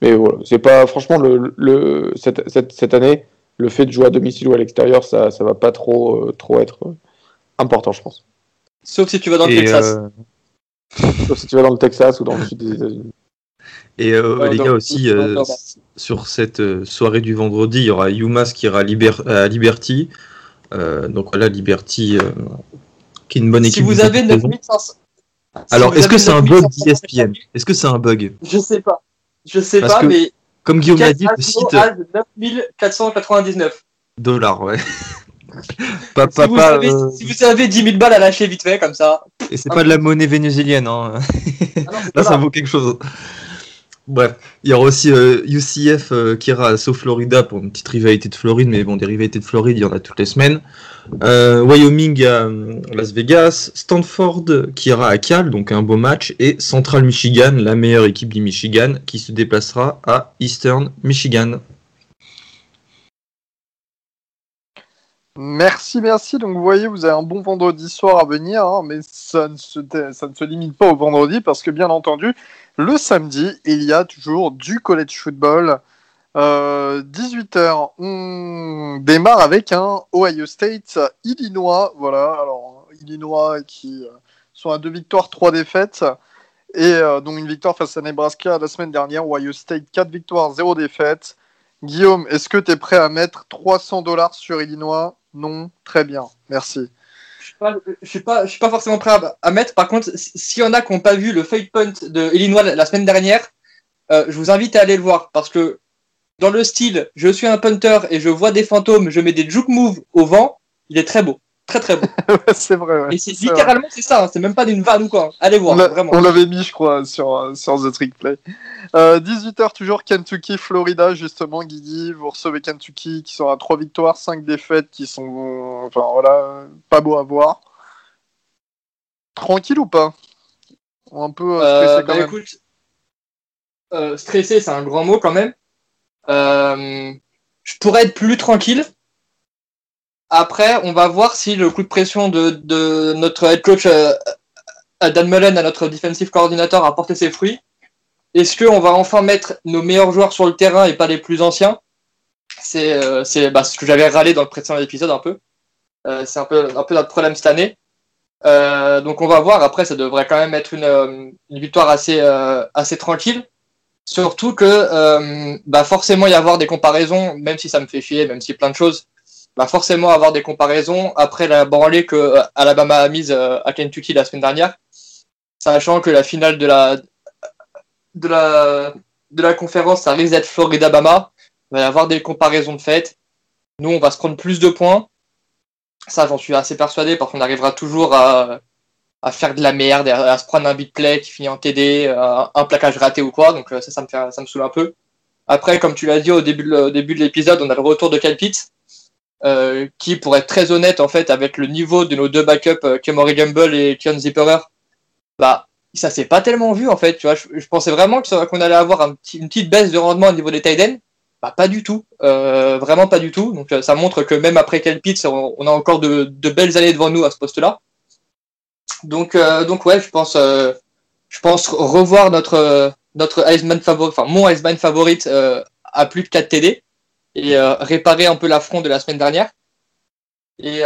mais voilà, c'est pas franchement le, cette, année le fait de jouer à domicile ou à l'extérieur ça ça va pas trop trop être important je pense. Sauf si tu vas dans le Texas. Sauf si tu vas dans le Texas ou dans le sud des États-Unis. Et les gars aussi, sur cette euh, soirée du vendredi, il y aura Yumas qui ira à, Liberty. Euh, donc voilà, Liberty, euh, qui est une bonne équipe. Si vous avez 9500. Alors, est-ce que c'est un bug d'ESPN Est-ce que c'est un bug? Je sais pas. Je sais pas, mais. Comme Guillaume l'a dit, le site. 9499 dollars, ouais. pas, si, vous avez, si, vous avez, 10 000 balles à lâcher vite fait, comme ça. Et c'est pas de la monnaie vénézuélienne, hein. Ah Là, ça vaut quelque chose. Bref, il y aura aussi UCF euh, euh, qui ira à South Florida pour une petite rivalité de Floride, mais bon, des rivalités de Floride, il y en a toutes les semaines. Euh, Wyoming à Las Vegas, Stanford qui ira à Cal, donc un beau match, et Central Michigan, la meilleure équipe du Michigan, qui se déplacera à Eastern Michigan. Merci, merci. Donc vous voyez, vous avez un bon vendredi soir à venir, hein, mais ça ne, se, ça ne se limite pas au vendredi parce que bien entendu, le samedi, il y a toujours du college football. 18h, euh, on démarre avec un Ohio State Illinois. Voilà, alors Illinois qui euh, sont à deux victoires, trois défaites. Et euh, donc une victoire face à Nebraska la semaine dernière. Ohio State, 4 victoires, 0 défaites. Guillaume, est-ce que tu es prêt à mettre 300 dollars sur Illinois? Non Très bien, merci. Je suis pas, suis pas forcément prêt à, mettre. Par contre, s'il y en a qui n'ont pas vu le fake punt de Illinois la, semaine dernière, je vous invite à aller le voir parce que dans le style, je suis un punter et je vois des fantômes, je mets des juke moves au vent, il est très beau. Très très beau. c'est vrai. Ouais. Et c'est littéralement c'est ça, hein. c'est même pas d'une vanne ou quoi. Allez voir, on vraiment. On l'avait mis, je crois, sur, euh, sur The Trick Play. Euh, 18h, toujours Kentucky, Florida, justement, Guigui. Vous recevez Kentucky qui sera 3 victoires, 5 défaites qui sont, enfin voilà, pas beau à voir. Tranquille ou pas? Un peu euh, stressé quand bah, même. Écoute, euh, stressé, c'est un grand mot quand même. Euh, je pourrais être plus tranquille. Après, on va voir si le coup de pression de, notre head coach euh, Dan Mullen à notre defensive coordinator a porté ses fruits. Est-ce qu'on va enfin mettre nos meilleurs joueurs sur le terrain et pas les plus anciens? C'est euh, bah, ce que j'avais râlé dans le précédent épisode un peu. c'est un peu, notre problème cette année. donc on va voir. Après, ça devrait quand même être une, une victoire assez, assez tranquille. Surtout que euh, bah forcément y avoir des comparaisons, même si ça me fait chier, même si plein de choses, bah forcément avoir des comparaisons après la branlée que euh, Alabama a mise euh, à Kentucky la semaine dernière, sachant que la finale de la de la de la conférence, ça risque d'être Florida-Bama, il va avoir des comparaisons de fait. Nous, on va se prendre plus de points. Ça, j'en suis assez persuadé, parce qu'on arrivera toujours à, à faire de la merde, à, à se prendre un beat play qui finit en TD, euh, un plaquage raté ou quoi. Donc ça, ça me fait, ça me saoule un peu. Après, comme tu l'as dit au début, début de l'épisode, on a le retour de Kyle euh, qui, pour être très honnête, en fait, avec le niveau de nos deux backups, euh, Kemory Gamble et Kion Zipperer, bah, ça s'est pas tellement vu, en fait. Tu vois, je, pensais vraiment qu'on allait avoir une petite baisse de rendement au niveau des tight Bah, pas du tout. Euh, vraiment pas du tout. Donc, ça montre que même après Kyle on, a encore de, belles années devant nous à ce poste-là. Donc, euh, donc ouais, je pense, euh, je pense revoir notre notre Iceman favori, enfin mon Iceman favorite euh, à plus de 4 TD et réparer un peu l'affront de la semaine dernière. Et,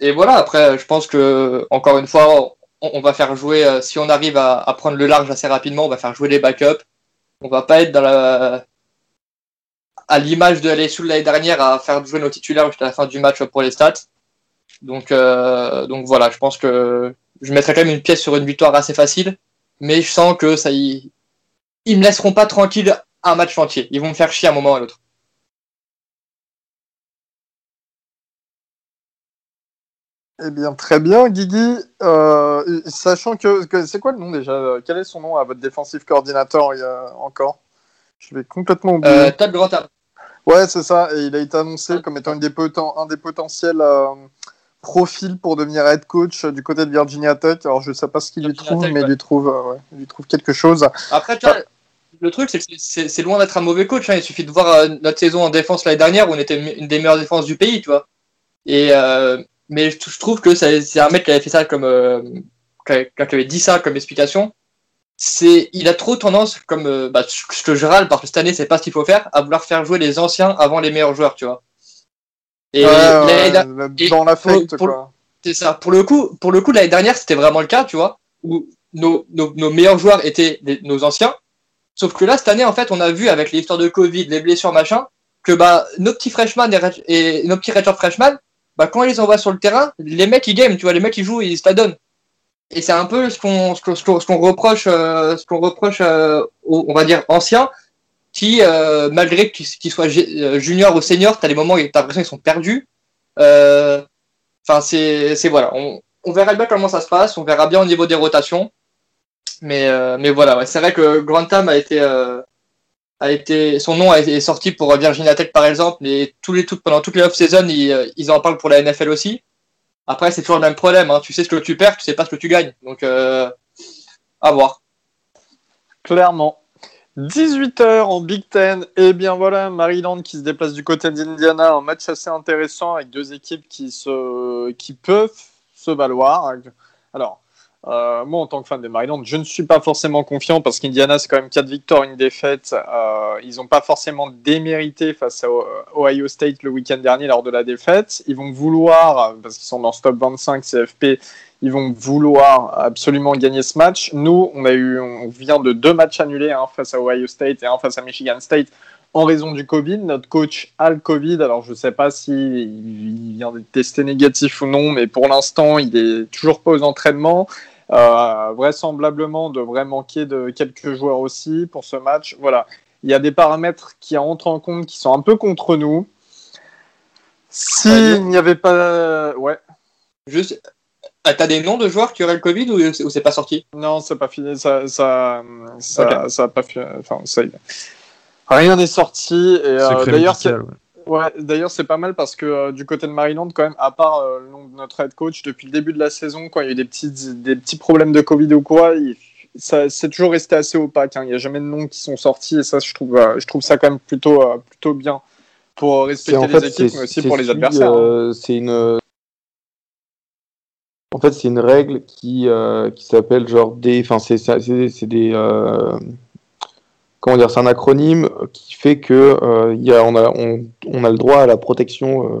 et voilà, après, je pense que encore une fois, on, va faire jouer, si on arrive à, prendre le large assez rapidement, on va faire jouer les backups. On va pas être à l'image de l'année l'année dernière à faire jouer nos titulaires jusqu'à la fin du match pour les stats. Donc, euh, donc voilà, je pense que je mettrai quand même une pièce sur une victoire assez facile, mais je sens que ça y... ils me laisseront pas tranquille un match entier. Ils vont me faire chier à un moment ou à l'autre. Eh bien, très bien, Guigui. Euh, sachant que, c'est quoi le nom déjà? Quel est son nom à votre défensif coordinateur il y a encore? Je vais complètement oublier. Euh, Todd Grantham. Ouais, c'est ça. Et il a été annoncé comme étant une des un des potentiels euh, profil pour devenir head coach du côté de Virginia Tech. Alors je sais pas ce qu'il lui trouve, mais il lui trouve, euh, lui trouve quelque chose. Après, tu vois, le truc, c'est que c'est loin d'être un mauvais coach. Hein. Il suffit de voir euh, notre saison en défense l'année dernière où on était une des meilleures défenses du pays, tu vois. Et euh, mais je, trouve que c'est un mec qui avait fait ça comme quand il avait dit ça comme explication. C'est, il a trop tendance, comme bah, ce que je râle parce que cette année c'est pas ce qu'il faut faire, à vouloir faire jouer les anciens avant les meilleurs joueurs, tu vois. Et, dans l'affect, quoi. C'est ça. Pour le coup, pour le coup, l'année dernière, c'était vraiment le cas, tu vois, où nos, nos, nos meilleurs joueurs étaient nos anciens. Sauf que là, cette année, en fait, on a vu avec les histoires de Covid, les blessures, machin, que bah, nos petits freshmen et, nos petits redshirt freshmen, bah, quand ils les envoient sur le terrain, les mecs, ils game, tu vois, les mecs, ils jouent, ils se la donnent. Et c'est un peu ce qu'on ce qu'on reproche, euh, ce qu'on reproche euh, aux, on va dire, anciens, qui, euh, malgré qu'ils soient euh, junior ou senior, tu as des moments où tu as l'impression qu'ils sont perdus. Enfin, c'est voilà. On, on, verra bien comment ça se passe, on verra bien au niveau des rotations. Mais, mais voilà, ouais. c'est vrai que Grantham a été, a été, son nom été sorti pour Virginia Tech par exemple, mais tous les, tout, pendant toutes les off-season, ils, ils, en parlent pour la NFL aussi. Après, c'est toujours le même problème. Hein. Tu sais ce que tu perds, tu sais pas ce que tu gagnes. Donc, à voir. Clairement. 18h en Big Ten. Et bien voilà, Maryland qui se déplace du côté d'Indiana. Un match assez intéressant avec deux équipes qui, se... qui peuvent se valoir. Alors, euh, moi, en tant que fan de Maryland, je ne suis pas forcément confiant parce qu'Indiana, c'est quand même 4 victoires, une défaite. Euh, ils n'ont pas forcément démérité face à Ohio State le week-end dernier lors de la défaite. Ils vont vouloir, parce qu'ils sont dans ce top 25 CFP, ils vont vouloir absolument gagner ce match. Nous, on, a eu, on vient de deux matchs annulés, un face à Ohio State et un face à Michigan State en raison du Covid. Notre coach a le Covid, alors je ne sais pas s'il vient de tester négatif ou non, mais pour l'instant, il est toujours pas aux entraînements. Euh, vraisemblablement devrait manquer de quelques joueurs aussi pour ce match. Voilà, il y a des paramètres qui entrent en compte qui sont un peu contre nous. S'il n'y avait pas, ouais. Juste, ah, t'as des noms de joueurs qui auraient le Covid ou, c'est pas sorti? Non, c'est pas fini. Ça, ça, ça, ça a pas fini. Enfin, ça, rien n'est sorti. Et euh, d'ailleurs, Ouais, d'ailleurs, c'est pas mal parce que euh, du côté de Maryland, quand même, à part euh, le nom de notre head coach, depuis le début de la saison, quand il y a eu des petits, des petits problèmes de Covid ou quoi, ça, c'est toujours resté assez opaque. Hein. Il n'y a jamais de noms qui sont sortis et ça, je trouve, euh, je trouve ça quand même plutôt, plutôt bien pour respecter les équipes, mais aussi pour les adversaires. Hein. c'est une. En fait, c'est une règle qui, qui s'appelle genre des. Enfin, c'est, c'est, des comment dire, c'est un acronyme qui fait que euh, y a, on, a, on, a le droit à la protection, euh,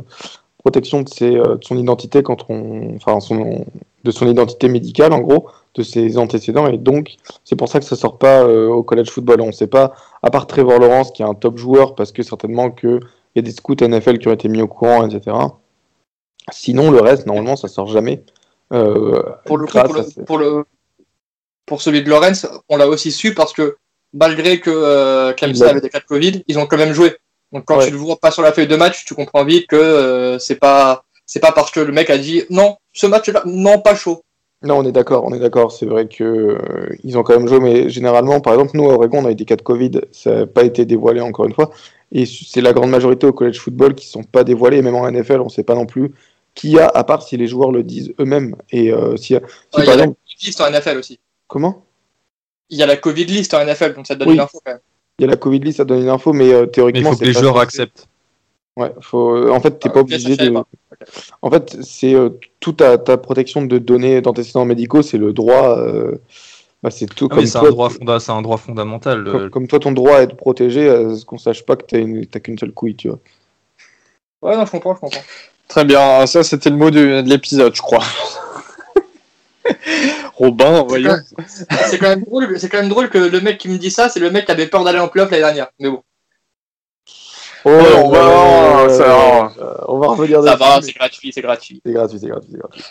protection de, ses, euh, de, son identité quand on, enfin, son, de son identité médicale en gros, de ses antécédents, et donc c'est pour ça que ça sort pas au college football. On ne sait pas, à part Trevor Lawrence qui est un top joueur, parce que certainement qu'il y a des scouts NFL qui ont été mis au courant, etc. Sinon, le reste, normalement, ça sort jamais. pour, le, pour, le, pour, celui de Lawrence, on l'a aussi su parce que malgré que euh, Clemson avait des cas de Covid, ils ont quand même joué. Donc quand tu le vois pas sur la feuille de match, tu comprends vite que euh, c'est pas c'est pas parce que le mec a dit non, ce match-là, non, pas chaud. Non, on est d'accord, on est d'accord. C'est vrai que euh, ils ont quand même joué, mais généralement, par exemple, nous à Oregon, on a eu des cas de Covid, ça n'a pas été dévoilé encore une fois, et c'est la grande majorité au college football qui sont pas dévoilés, et même en NFL, on sait pas non plus qui a, à part si les joueurs le disent eux-mêmes. Et si, si par exemple, en NFL aussi. Comment? Il y a la Covid list en NFL, donc ça donne une info quand même. Il y a la Covid list, ça donne une info, mais euh, théoriquement. il faut que les joueurs acceptent. Ouais, faut... en fait, t'es ah, pas obligé de. En fait, c'est euh, toute ta, ta, protection de données d'antécédents médicaux, c'est le droit. Euh, bah, c'est tout. Ah, c'est un, droit fonda... un droit fondamental. Comme, toi, ton droit à être protégé, à ce qu'on sache pas que t'as une... qu'une seule couille, tu vois. Ouais, non, je comprends, je comprends. Très bien, ça c'était le mot de, de l'épisode, je crois. Robin, voyons. C'est quand, même drôle, c'est quand même drôle que le mec qui me dit ça, c'est le mec qui avait peur d'aller en playoff l'année dernière. Mais bon. Oh, on, va, ça, on va revenir Ça va, c'est gratuit, c'est gratuit. C'est gratuit, c'est gratuit, c'est gratuit.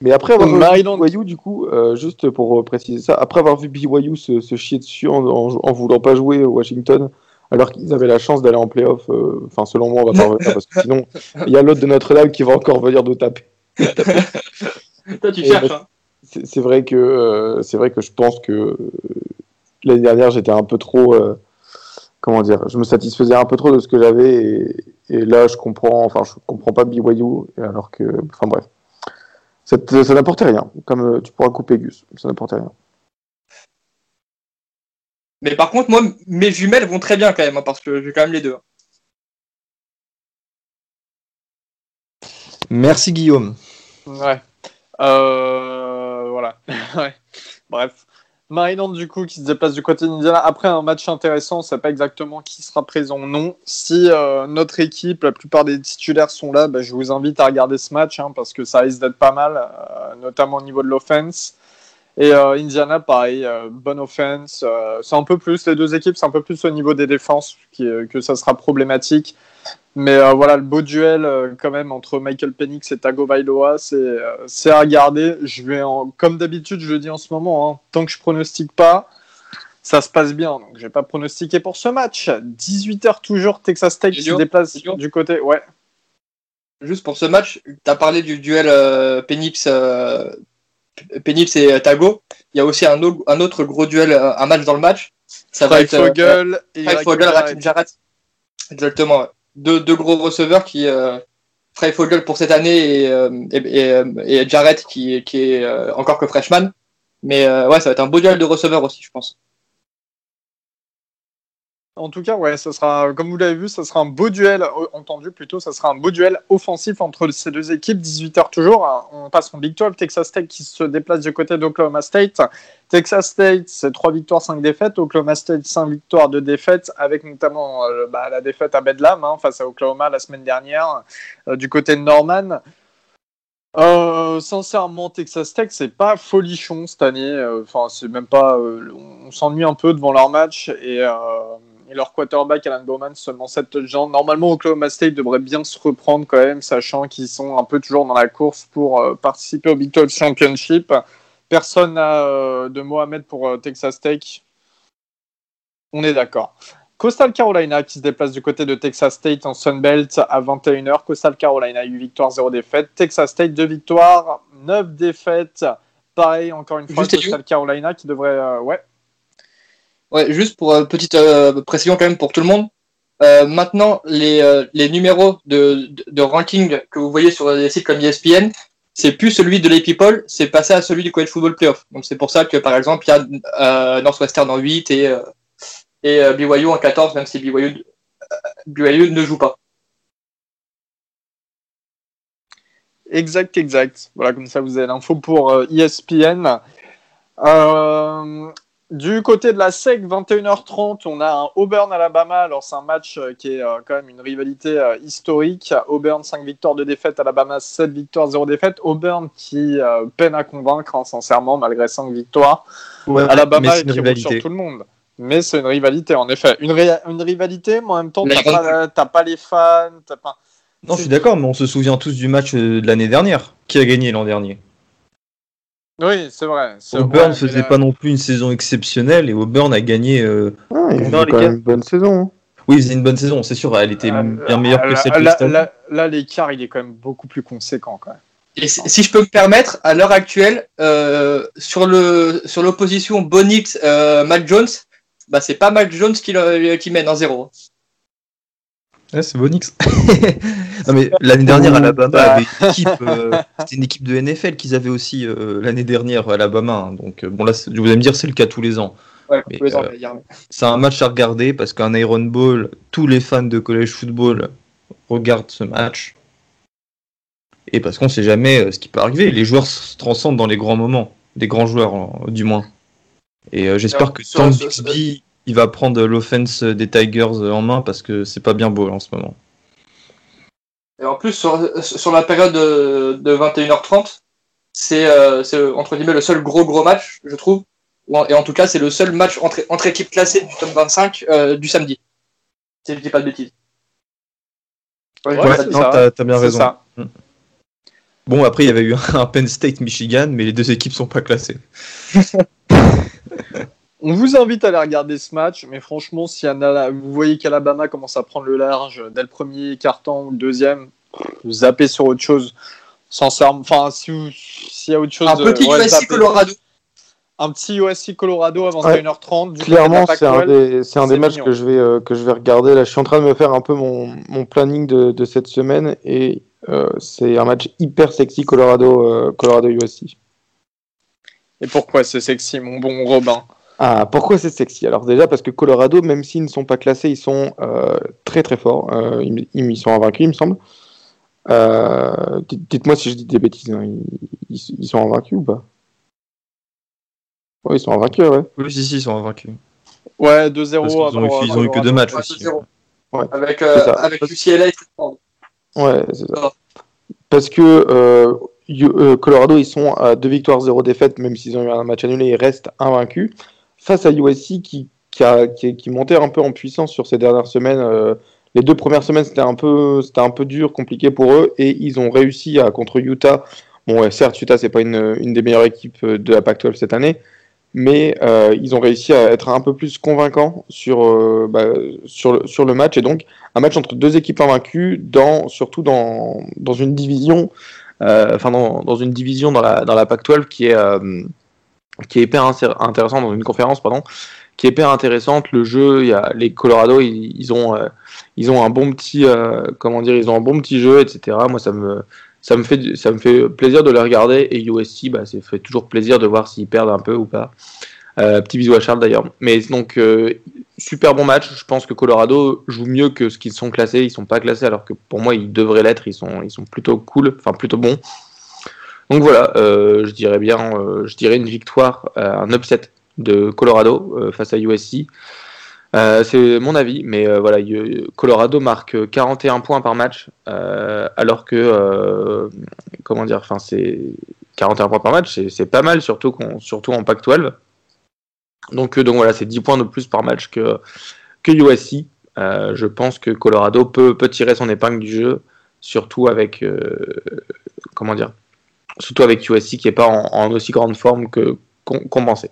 Mais après avoir vu BYU, du coup, euh, juste pour préciser ça, après avoir vu BYU se, se chier dessus en, en, voulant pas jouer Washington, alors qu'ils avaient la chance d'aller en playoff, euh, enfin, selon moi, on va pas revenir, parce que sinon, il y a l'autre de Notre-Dame qui va encore venir nous taper. Toi, tu cherches, hein c'est vrai que euh, c'est vrai que je pense que euh, l'année dernière j'étais un peu trop euh, comment dire je me satisfaisais un peu trop de ce que j'avais et, là je comprends enfin je comprends pas BYU alors que enfin bref. Ça, ça n'apportait rien comme tu pourras couper Gus. Ça n'apportait rien. Mais par contre moi mes jumelles vont très bien quand même hein, parce que j'ai quand même les deux hein. merci Guillaume. Ouais. Euh voilà. Bref. Maryland, du coup, qui se déplace du côté d'Indiana. Après un match intéressant, on ne sait pas exactement qui sera présent ou non. Si euh, notre équipe, la plupart des titulaires sont là, bah, je vous invite à regarder ce match hein, parce que ça risque d'être pas mal, euh, notamment au niveau de l'offense. Et euh, Indiana, pareil, bonne offense. c'est un peu plus, les deux équipes, c'est un peu plus au niveau des défenses que ça sera problématique. Mais euh, voilà, le beau duel euh, quand même entre Michael Penix et Tago c'est euh, à regarder. Je vais comme d'habitude, je le dis en ce moment, hein, tant que je pronostique pas, ça se passe bien. Donc je vais pas pronostiquer pour ce match. 18h toujours, Texas Tech se déplace du côté. Ouais. Juste pour ce match, tu as parlé du duel Penix, Penix et Tago. Il y a aussi un, un, autre gros duel, un match dans le match. Ça va être Fogel et Fogel, Jarrett. Exactement deux, deux gros receveurs qui euh, Frey Fogel pour cette année et, euh, et, euh, et, Jarrett qui, qui est encore que freshman. Mais ouais, ça va être un beau duel de receveurs aussi, je pense. En tout cas, ouais, ça sera, comme vous l'avez vu, ça sera un beau duel, entendu plutôt, ça sera un beau duel offensif entre ces deux équipes. 18h toujours. On passe en Big 12, Texas Tech qui se déplace du côté d'Oklahoma State. Texas State, c'est 3 victoires, 5 défaites. Oklahoma State, 5 victoires, 2 défaites, avec notamment euh, bah, la défaite à Bedlam hein, face à Oklahoma la semaine dernière euh, du côté de Norman. Euh, sincèrement, Texas Tech, c'est pas folichon cette année. Enfin, c'est même pas. on s'ennuie un peu devant leur match et et leur quarterback Alan Bowman seulement 7 touchdowns. Normalement, Oklahoma State devrait bien se reprendre quand même, sachant qu'ils sont un peu toujours dans la course pour euh, participer au Big 12 Championship. Personne n'a euh, de Mohamed pour euh, Texas Tech. On est d'accord. Coastal Carolina qui se déplace du côté de Texas State en Sunbelt à 21h. Coastal Carolina 8 victoires, 0 défaites. Texas State 2 victoires, 9 défaites. Pareil, encore une fois, Coastal Carolina qui devrait. ouais. Ouais, juste pour euh, petite euh, précision quand même pour tout le monde. Euh, maintenant, les, les numéros de, de, ranking que vous voyez sur des sites comme ESPN, c'est plus celui de l'Epipol, c'est passé à celui du College Football Playoff. Donc c'est pour ça que par exemple, il y a Northwestern en 8 et, et BYU en 14, même si BYU, BYU ne joue pas. Exact, exact. Voilà, comme ça vous avez l'info pour ESPN. Euh, du côté de la SEC, 21h30, on a un Auburn Alabama. Alors c'est un match euh, qui est euh, quand même une rivalité euh, historique. Auburn 5 victoires, 2 défaites, Alabama 7 victoires, 0 défaites. Auburn qui peine à convaincre, hein, sincèrement, malgré 5 victoires. Alabama est qui sur tout le monde. Mais c'est une rivalité, en effet. Une, une rivalité, mais en même temps, t'as pas, pas, les fans. Pas... Non, je suis d'accord, mais on se souvient tous du match de l'année dernière. Qui a gagné l'an dernier? Oui, c'est vrai. Auburn ne faisait pas non plus une saison exceptionnelle et Auburn a gagné. Euh... Ah, il une bonne saison. Hein. Oui, il faisait une bonne saison, c'est sûr. Elle était euh, bien meilleure que celle là, là, là, l'écart, il est quand même beaucoup plus conséquent. Quand même. Et si je peux me permettre, à l'heure actuelle, euh, sur le sur l'opposition Bonix euh, Matt Jones, bah c'est pas Matt Jones qui, qui mène en zéro. Ouais, c'est Bonix. non mais l'année dernière, Alabama bah. avait une équipe, euh, c'était une équipe de NFL qu'ils avaient aussi euh, l'année dernière, Alabama. Hein. Donc euh, bon là, je vous allez me dire, c'est le cas tous les ans. Ouais, tous ans c'est un match à regarder parce qu'un Iron Bowl, tous les fans de college football regardent ce match. Et parce qu'on sait jamais ce qui peut arriver. Les joueurs se transcendent dans les grands moments, des grands joueurs du moins. Et j'espère que Tom Bixby il va prendre l'offense des Tigers en main parce que c'est pas bien beau en ce moment. Et en plus, sur, la période de, 21h30, euh, c'est entre guillemets le seul gros gros match, je trouve. Et en tout cas, c'est le seul match entre, entre équipes classées du top 25 euh, du samedi. Si je dis pas de bêtises. Ouais, non, t'as bien raison. Mm. Bon, après, il y avait eu un Penn State Michigan, mais les deux équipes sont pas classées. On vous invite à aller regarder ce match, mais franchement, si vous voyez qu'Alabama commence à prendre le large dès le premier carton ou le deuxième, vous zappez sur autre chose. Sincèrement, enfin, s'il y a autre chose. Un petit USC Colorado. Un petit USC Colorado à 21h30. clairement, c'est un des, un des matchs que je, vais, euh, que je vais regarder. Là, je suis en train de me faire un peu mon, mon planning de, de, cette semaine et euh, c'est un match hyper sexy Colorado, euh, Colorado USC. Et pourquoi c'est sexy, mon bon Robin? Ah, pourquoi c'est sexy? Alors déjà parce que Colorado, même s'ils ne sont pas classés, ils sont euh, très très forts. Euh, ils, sont invaincus, il me semble. Euh, dites-moi si je dis des bêtises. Hein. Ils, sont invaincus ou pas? Oui, ils sont invaincus, ouais. Oui, si, si, ils sont invaincus. Ouais, 2-0. Ils, ont, eu, que deux matchs aussi. Ouais. Avec, avec UCLA et Ouais, c'est ça. Parce que Colorado, ils sont à 2 victoires, 0 défaites, même s'ils ont eu un match annulé, ils restent invaincus face à USC qui, qui, un peu en puissance sur ces dernières semaines. Euh, les deux premières semaines, c'était un, peu, dur, compliqué pour eux, et ils ont réussi à, contre Utah. Bon, certes, Utah, c'est pas une, des meilleures équipes de la Pac-12 cette année, mais euh, ils ont réussi à être un peu plus convaincants sur, euh, bah, sur, le, match, et donc un match entre deux équipes invaincues, surtout dans, une division, enfin dans, une division dans la Pac-12 qui est qui est hyper intéressant dans une conférence, pardon, qui est hyper intéressante. Le jeu, il y a les Colorado, ils, ont, euh, ils ont un bon petit, euh, comment dire, ils ont un bon petit jeu, etc. Moi, ça me, ça me fait, ça me fait plaisir de les regarder. Et USC, bah, ça fait toujours plaisir de voir s'ils perdent un peu ou pas. petit bisou à Charles d'ailleurs. Mais donc, super bon match. Je pense que Colorado joue mieux que ce qu'ils sont classés. Ils sont pas classés alors que pour moi ils devraient l'être. Ils sont, ils sont plutôt cool, enfin plutôt bons. Donc voilà, je dirais bien, je dirais une victoire, un upset de Colorado face à USC. Euh, c'est mon avis, mais euh, voilà, Colorado marque 41 points par match, euh, alors que comment dire, enfin c'est 41 points par match, c'est pas mal, surtout, en Pac-12. Donc, donc voilà, c'est 10 points de plus par match que, que USC. je pense que Colorado peut, peut tirer son épingle du jeu, surtout avec comment dire, surtout avec USC qui n'est pas en, aussi grande forme que qu'on pensait.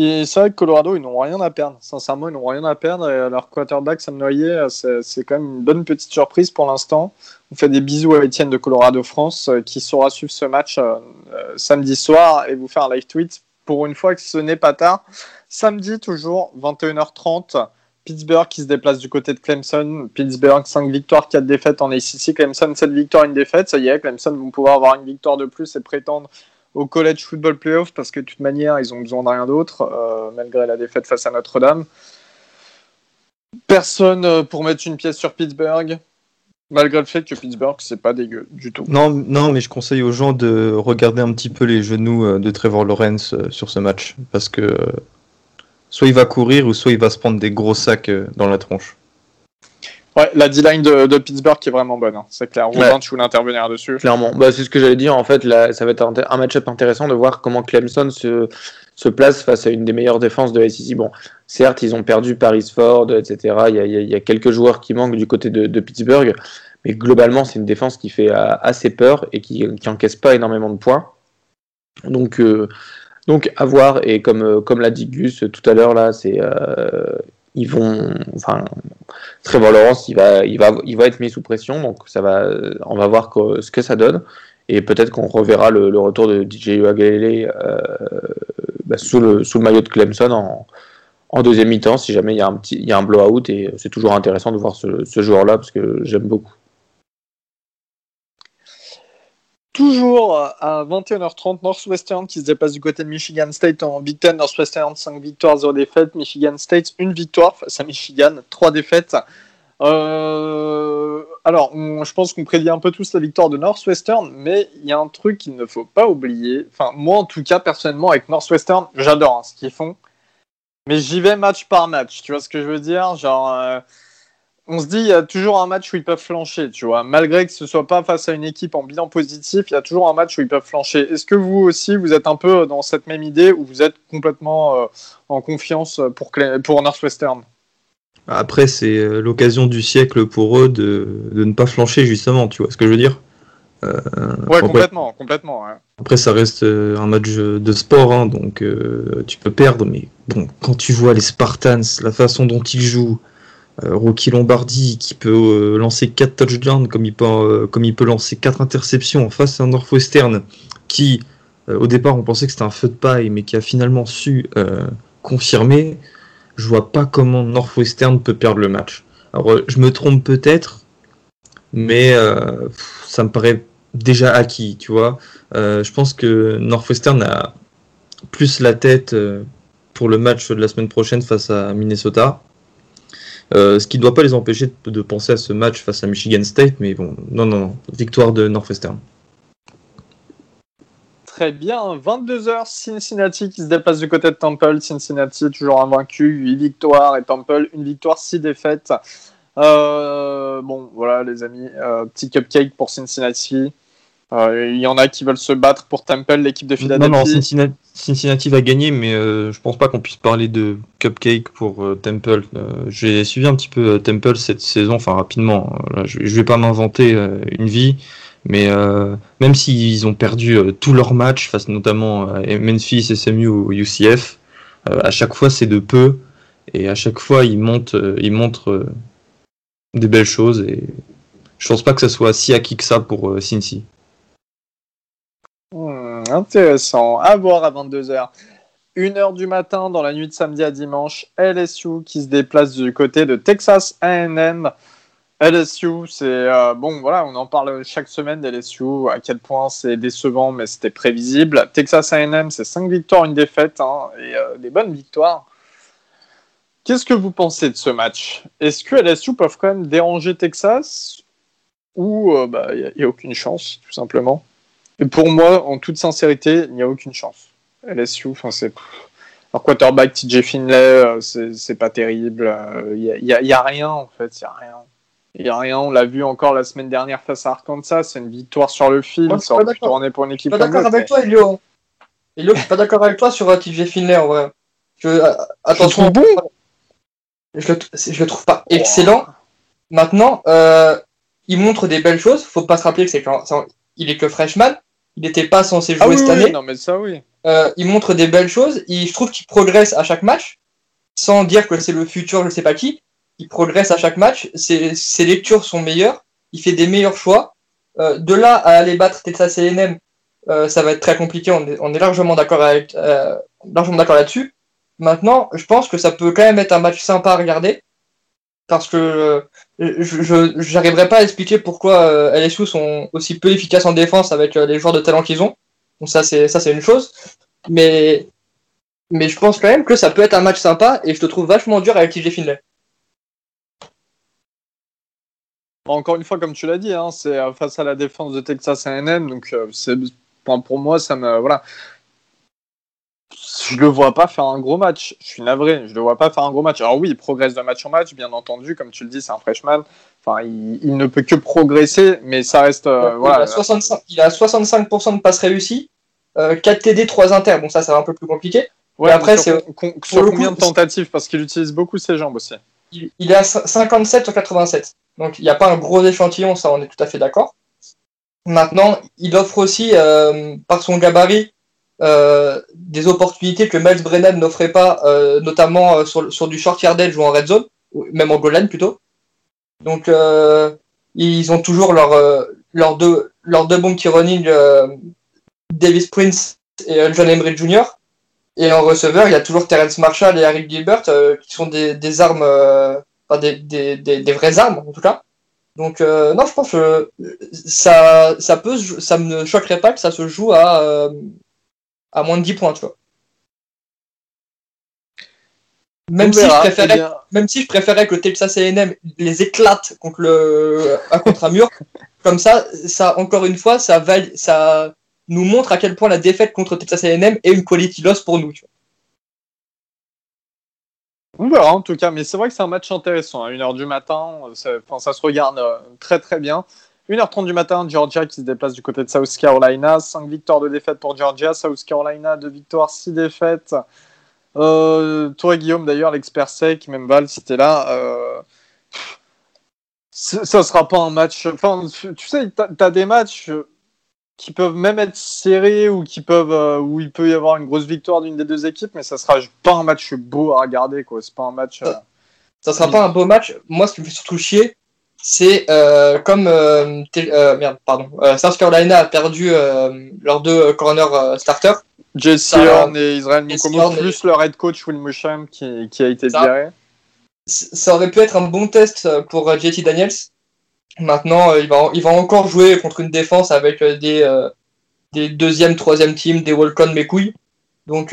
Et c'est vrai que Colorado, ils n'ont rien à perdre. Sincèrement, ils n'ont rien à perdre. Et leur quarterback, Sam Noyer, c'est quand même une bonne petite surprise pour l'instant. On fait des bisous à Étienne de Colorado France euh, qui saura suivre ce match euh, euh, samedi soir et vous faire un live tweet pour une fois que ce n'est pas tard. Samedi, toujours, 21h30. Pittsburgh qui se déplace du côté de Clemson. Pittsburgh, 5 victoires, 4 défaites en ACC. Clemson, 7 victoires, 1 défaite. Ça y est, Clemson vont pouvoir avoir une victoire de plus et prétendre au College Football Playoff parce que de toute manière, ils ont besoin de rien d'autre, euh, malgré la défaite face à Notre-Dame. Personne euh, pour mettre une pièce sur Pittsburgh, malgré le fait que Pittsburgh, c'est pas dégueu du tout. Non, non, mais je conseille aux gens de regarder un petit peu les genoux euh, de Trevor Lawrence sur ce match parce que soit il va courir ou soit il va se prendre des gros sacs dans la tronche. Ouais, la D-line de, Pittsburgh qui est vraiment bonne, hein. c'est clair. Robin, tu voulais intervenir dessus Clairement, bah, c'est ce que j'allais dire. En fait, là, ça va être un, match-up intéressant de voir comment Clemson se, se, place face à une des meilleures défenses de SEC. Bon, certes, ils ont perdu Paris Ford, etc. Il y, a, il y a, quelques joueurs qui manquent du côté de, Pittsburgh, mais globalement, c'est une défense qui fait euh, assez peur et qui, qui encaisse pas énormément de points. Donc, euh, donc à voir. Et comme, euh, comme l'a dit Gus tout à l'heure, là, c'est ils vont, enfin, Trevor Lawrence, il va, il va, il va être mis sous pression, donc ça va, on va voir ce que ça donne, et peut-être qu'on reverra le, retour de DJ Uagalele euh, bah, sous, le, sous le maillot de Clemson en, en deuxième mi-temps, si jamais il y a un petit, il y a un blowout, et c'est toujours intéressant de voir ce, ce joueur-là parce que j'aime beaucoup. Toujours à 21h30, Northwestern qui se dépasse du côté de Michigan State en Big Ten. Northwestern, 5 victoires, 0 défaites. Michigan State, 1 victoire face à Michigan, 3 défaites. Euh, alors, je pense qu'on prédit un peu tous la victoire de Northwestern, mais il y a un truc qu'il ne faut pas oublier. Enfin, moi, en tout cas, personnellement, avec Northwestern, j'adore hein, ce qu'ils font. Mais j'y vais match par match. Tu vois ce que je veux dire? Genre. Euh, on se dit, il y a toujours un match où ils peuvent flancher, tu vois. Malgré que ce soit pas face à une équipe en bilan positif, il y a toujours un match où ils peuvent flancher. Est-ce que vous aussi, vous êtes un peu dans cette même idée ou vous êtes complètement euh, en confiance pour, pour Northwestern? Après, c'est euh, l'occasion du siècle pour eux de, ne pas flancher, justement, tu vois ce que je veux dire? Euh, Ouais, complètement, complètement. Après, ça reste un match de sport, hein, donc tu peux perdre, mais bon, quand tu vois les Spartans, la façon dont ils jouent, Rocky Lombardi qui peut euh, lancer 4 touchdowns comme il peut, euh, lancer 4 interceptions face à Northwestern qui, au départ, on pensait que c'était un feu de paille, mais qui a finalement su confirmer. Je vois pas comment Northwestern peut perdre le match. Alors, je me trompe peut-être, mais ça me paraît déjà acquis, tu vois. je pense que Northwestern a plus la tête pour le match de la semaine prochaine face à Minnesota. Euh, ce qui ne doit pas les empêcher de, penser à ce match face à Michigan State, mais bon, non, non, victoire de Northwestern. Très bien, 22h, Cincinnati qui se déplace du côté de Temple. Cincinnati toujours invaincu, 8 victoires et Temple, une victoire, 6 défaites. Euh, bon, voilà les amis, euh, petit cupcake pour Cincinnati. Euh, il y en a qui veulent se battre pour Temple, l'équipe de Philadelphie. Non, non, Cincinnati, va gagner, mais euh, je pense pas qu'on puisse parler de cupcake pour euh, Temple. J'ai suivi un petit peu Temple cette saison, enfin rapidement. je, vais pas m'inventer une vie, mais même s'ils ont perdu tous leurs matchs, face notamment à Memphis, SMU ou UCF, à chaque fois c'est de peu, et à chaque fois ils montent, ils montrent des belles choses, et je pense pas que ça soit si acquis que ça pour Cincy. Intéressant. À voir à 22h. 1h du matin dans la nuit de samedi à dimanche, LSU qui se déplace du côté de Texas AM. LSU, c'est euh, bon, voilà, on en parle chaque semaine d'LSU, à quel point c'est décevant, mais c'était prévisible. Texas A&M, c'est 5 victoires, une défaite, hein, et euh, des bonnes victoires. Qu'est-ce que vous pensez de ce match? Est-ce que LSU peuvent quand même déranger Texas? Ou il bah, n'y a, a, aucune chance, tout simplement? Et Pour moi, en toute sincérité, il n'y a aucune chance. LSU, enfin c'est leur quarterback TJ Finlay, c'est pas terrible. Il n'y a, y a, rien en fait, il n'y a rien. Il n'y a rien, on l'a vu encore la semaine dernière face à Arkansas, c'est une victoire sur le fil, Moi, ça aurait pu tourner pour une équipe. Je suis pas d'accord avec toi, Elio. Elio, je suis pas d'accord avec toi sur TJ Finlay en vrai. Je, euh, attention, bon. je, le, je le trouve pas excellent. Maintenant, euh, il montre des belles choses. Faut pas se rappeler que c'est il est que freshman. Il n'était pas censé jouer ah, oui, cette oui, année. Non, mais ça, oui. Euh, il montre des belles choses. Il, je trouve qu'il progresse à chaque match, sans dire que c'est le futur, je sais pas qui. Il progresse à chaque match. Ses, ses lectures sont meilleures. Il fait des meilleurs choix. Euh, de là à aller battre Texas A&M, euh, ça va être très compliqué. On est, on est largement d'accord avec, euh, largement d'accord là-dessus. Maintenant, je pense que ça peut quand même être un match sympa à regarder parce que je j'arriverai pas à expliquer pourquoi euh, LSU sont aussi peu efficaces en défense avec euh, les joueurs de talent qu'ils ont. Ça c'est une chose, mais je pense quand même que ça peut être un match sympa et je te trouve vachement dur avec TJ Finlay. Encore une fois, comme tu l'as dit, hein, c'est face à la défense de Texas A&M, donc euh, pour moi ça me voilà je le vois pas faire un gros match. Je suis navré, je le vois pas faire un gros match. Alors oui, il progresse de match en match, bien entendu, comme tu le dis, c'est un freshman. Enfin, il, il, ne peut que progresser, mais ça reste. Euh, il, voilà. a 65, il a 65% de passes réussies, euh, 4 TD, 3 inter. Bon, ça, c'est un peu plus compliqué. Ouais, mais après, sur, c'est. combien de tentatives? Parce qu'il utilise beaucoup ses jambes aussi. Il, il est à 57 sur 87. Donc, il n'y a pas un gros échantillon, ça, on est tout à fait d'accord. Maintenant, il offre aussi, euh, par son gabarit, euh, des opportunités que Miles Brennan n'offrait pas, euh, notamment euh, sur, sur, du short yardage ou en red zone, même en goal plutôt. Donc euh, ils ont toujours leurs leur deux, leurs deux bons petits running, Davis Prince et John Emery Jr. Et en receveur, il y a toujours Terrence Marshall et Harry Gilbert qui sont des, des armes, enfin des, des, des, des, vraies armes en tout cas. Donc non, je pense que ça, ça peut, ça me choquerait pas que ça se joue à à moins de 10 points, tu vois. Même si, je préférais, bien... même si je préférais que le Texas A&M les éclate contre, le, contre un mur, comme ça, ça, encore une fois, ça, nous montre à quel point la défaite contre Texas A&M est une quality loss pour nous. Tu vois. On verra en tout cas, mais c'est vrai que c'est un match intéressant. À 1h du matin, ça, ça se regarde euh, très très bien. 1h30 du matin, Georgia qui se déplace du côté de South Carolina. 5 victoires de défaites pour Georgia. South Carolina, 2 victoires, 6 défaites. Euh, toi, Guillaume, d'ailleurs, l'expert sec, même Val, si t'es là. Euh... Ça sera pas un match. Enfin, tu sais, t'as as des matchs qui peuvent même être serrés ou qui peuvent euh, où il peut y avoir une grosse victoire d'une des deux équipes, mais ça sera pas un match beau à regarder, quoi. C'est pas un match. Ça, ça sera pas un beau match. Moi, ce qui me fait surtout chier, c'est euh, comme euh, euh, merde, pardon, South Carolina a perdu leurs deux corner starters. Jesse Horn et Israël Mukomo, plus et... leur head coach Will Musham qui, qui, a été ça, viré. Ça aurait pu être un bon test pour JT Daniels. Maintenant, il va, il va encore jouer contre une défense avec des, des deuxième, troisième team, des Walcon mes couilles. Donc,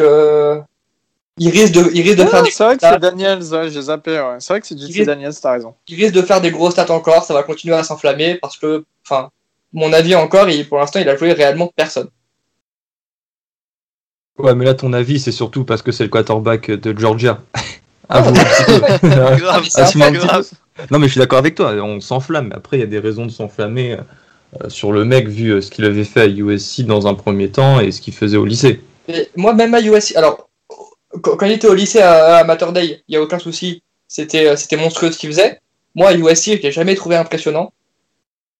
il risque de, il risque de ah, faire des C'est vrai que c'est Daniels, ouais, j'ai zappé. Ouais. C'est vrai que c'est JT risque... Daniels, t'as raison. Il risque de faire des gros stats encore, ça va continuer à s'enflammer parce que, enfin, mon avis encore, il, pour l'instant, il a joué réellement personne. Ouais, mais là, ton avis, c'est surtout parce que c'est le quarterback de Georgia. Ah, vous, grave, ah, grave. Non, mais je suis d'accord avec toi, on s'enflamme. Après, il y a des raisons de s'enflammer euh, sur le mec, vu euh, ce qu'il avait fait à USC dans un premier temps et ce qu'il faisait au lycée. Et moi, même à USC, alors, quand il était au lycée à, à Mater Day, il n'y a aucun souci, c'était c'était monstrueux ce qu'il faisait. Moi, à USC, je l'ai jamais trouvé impressionnant.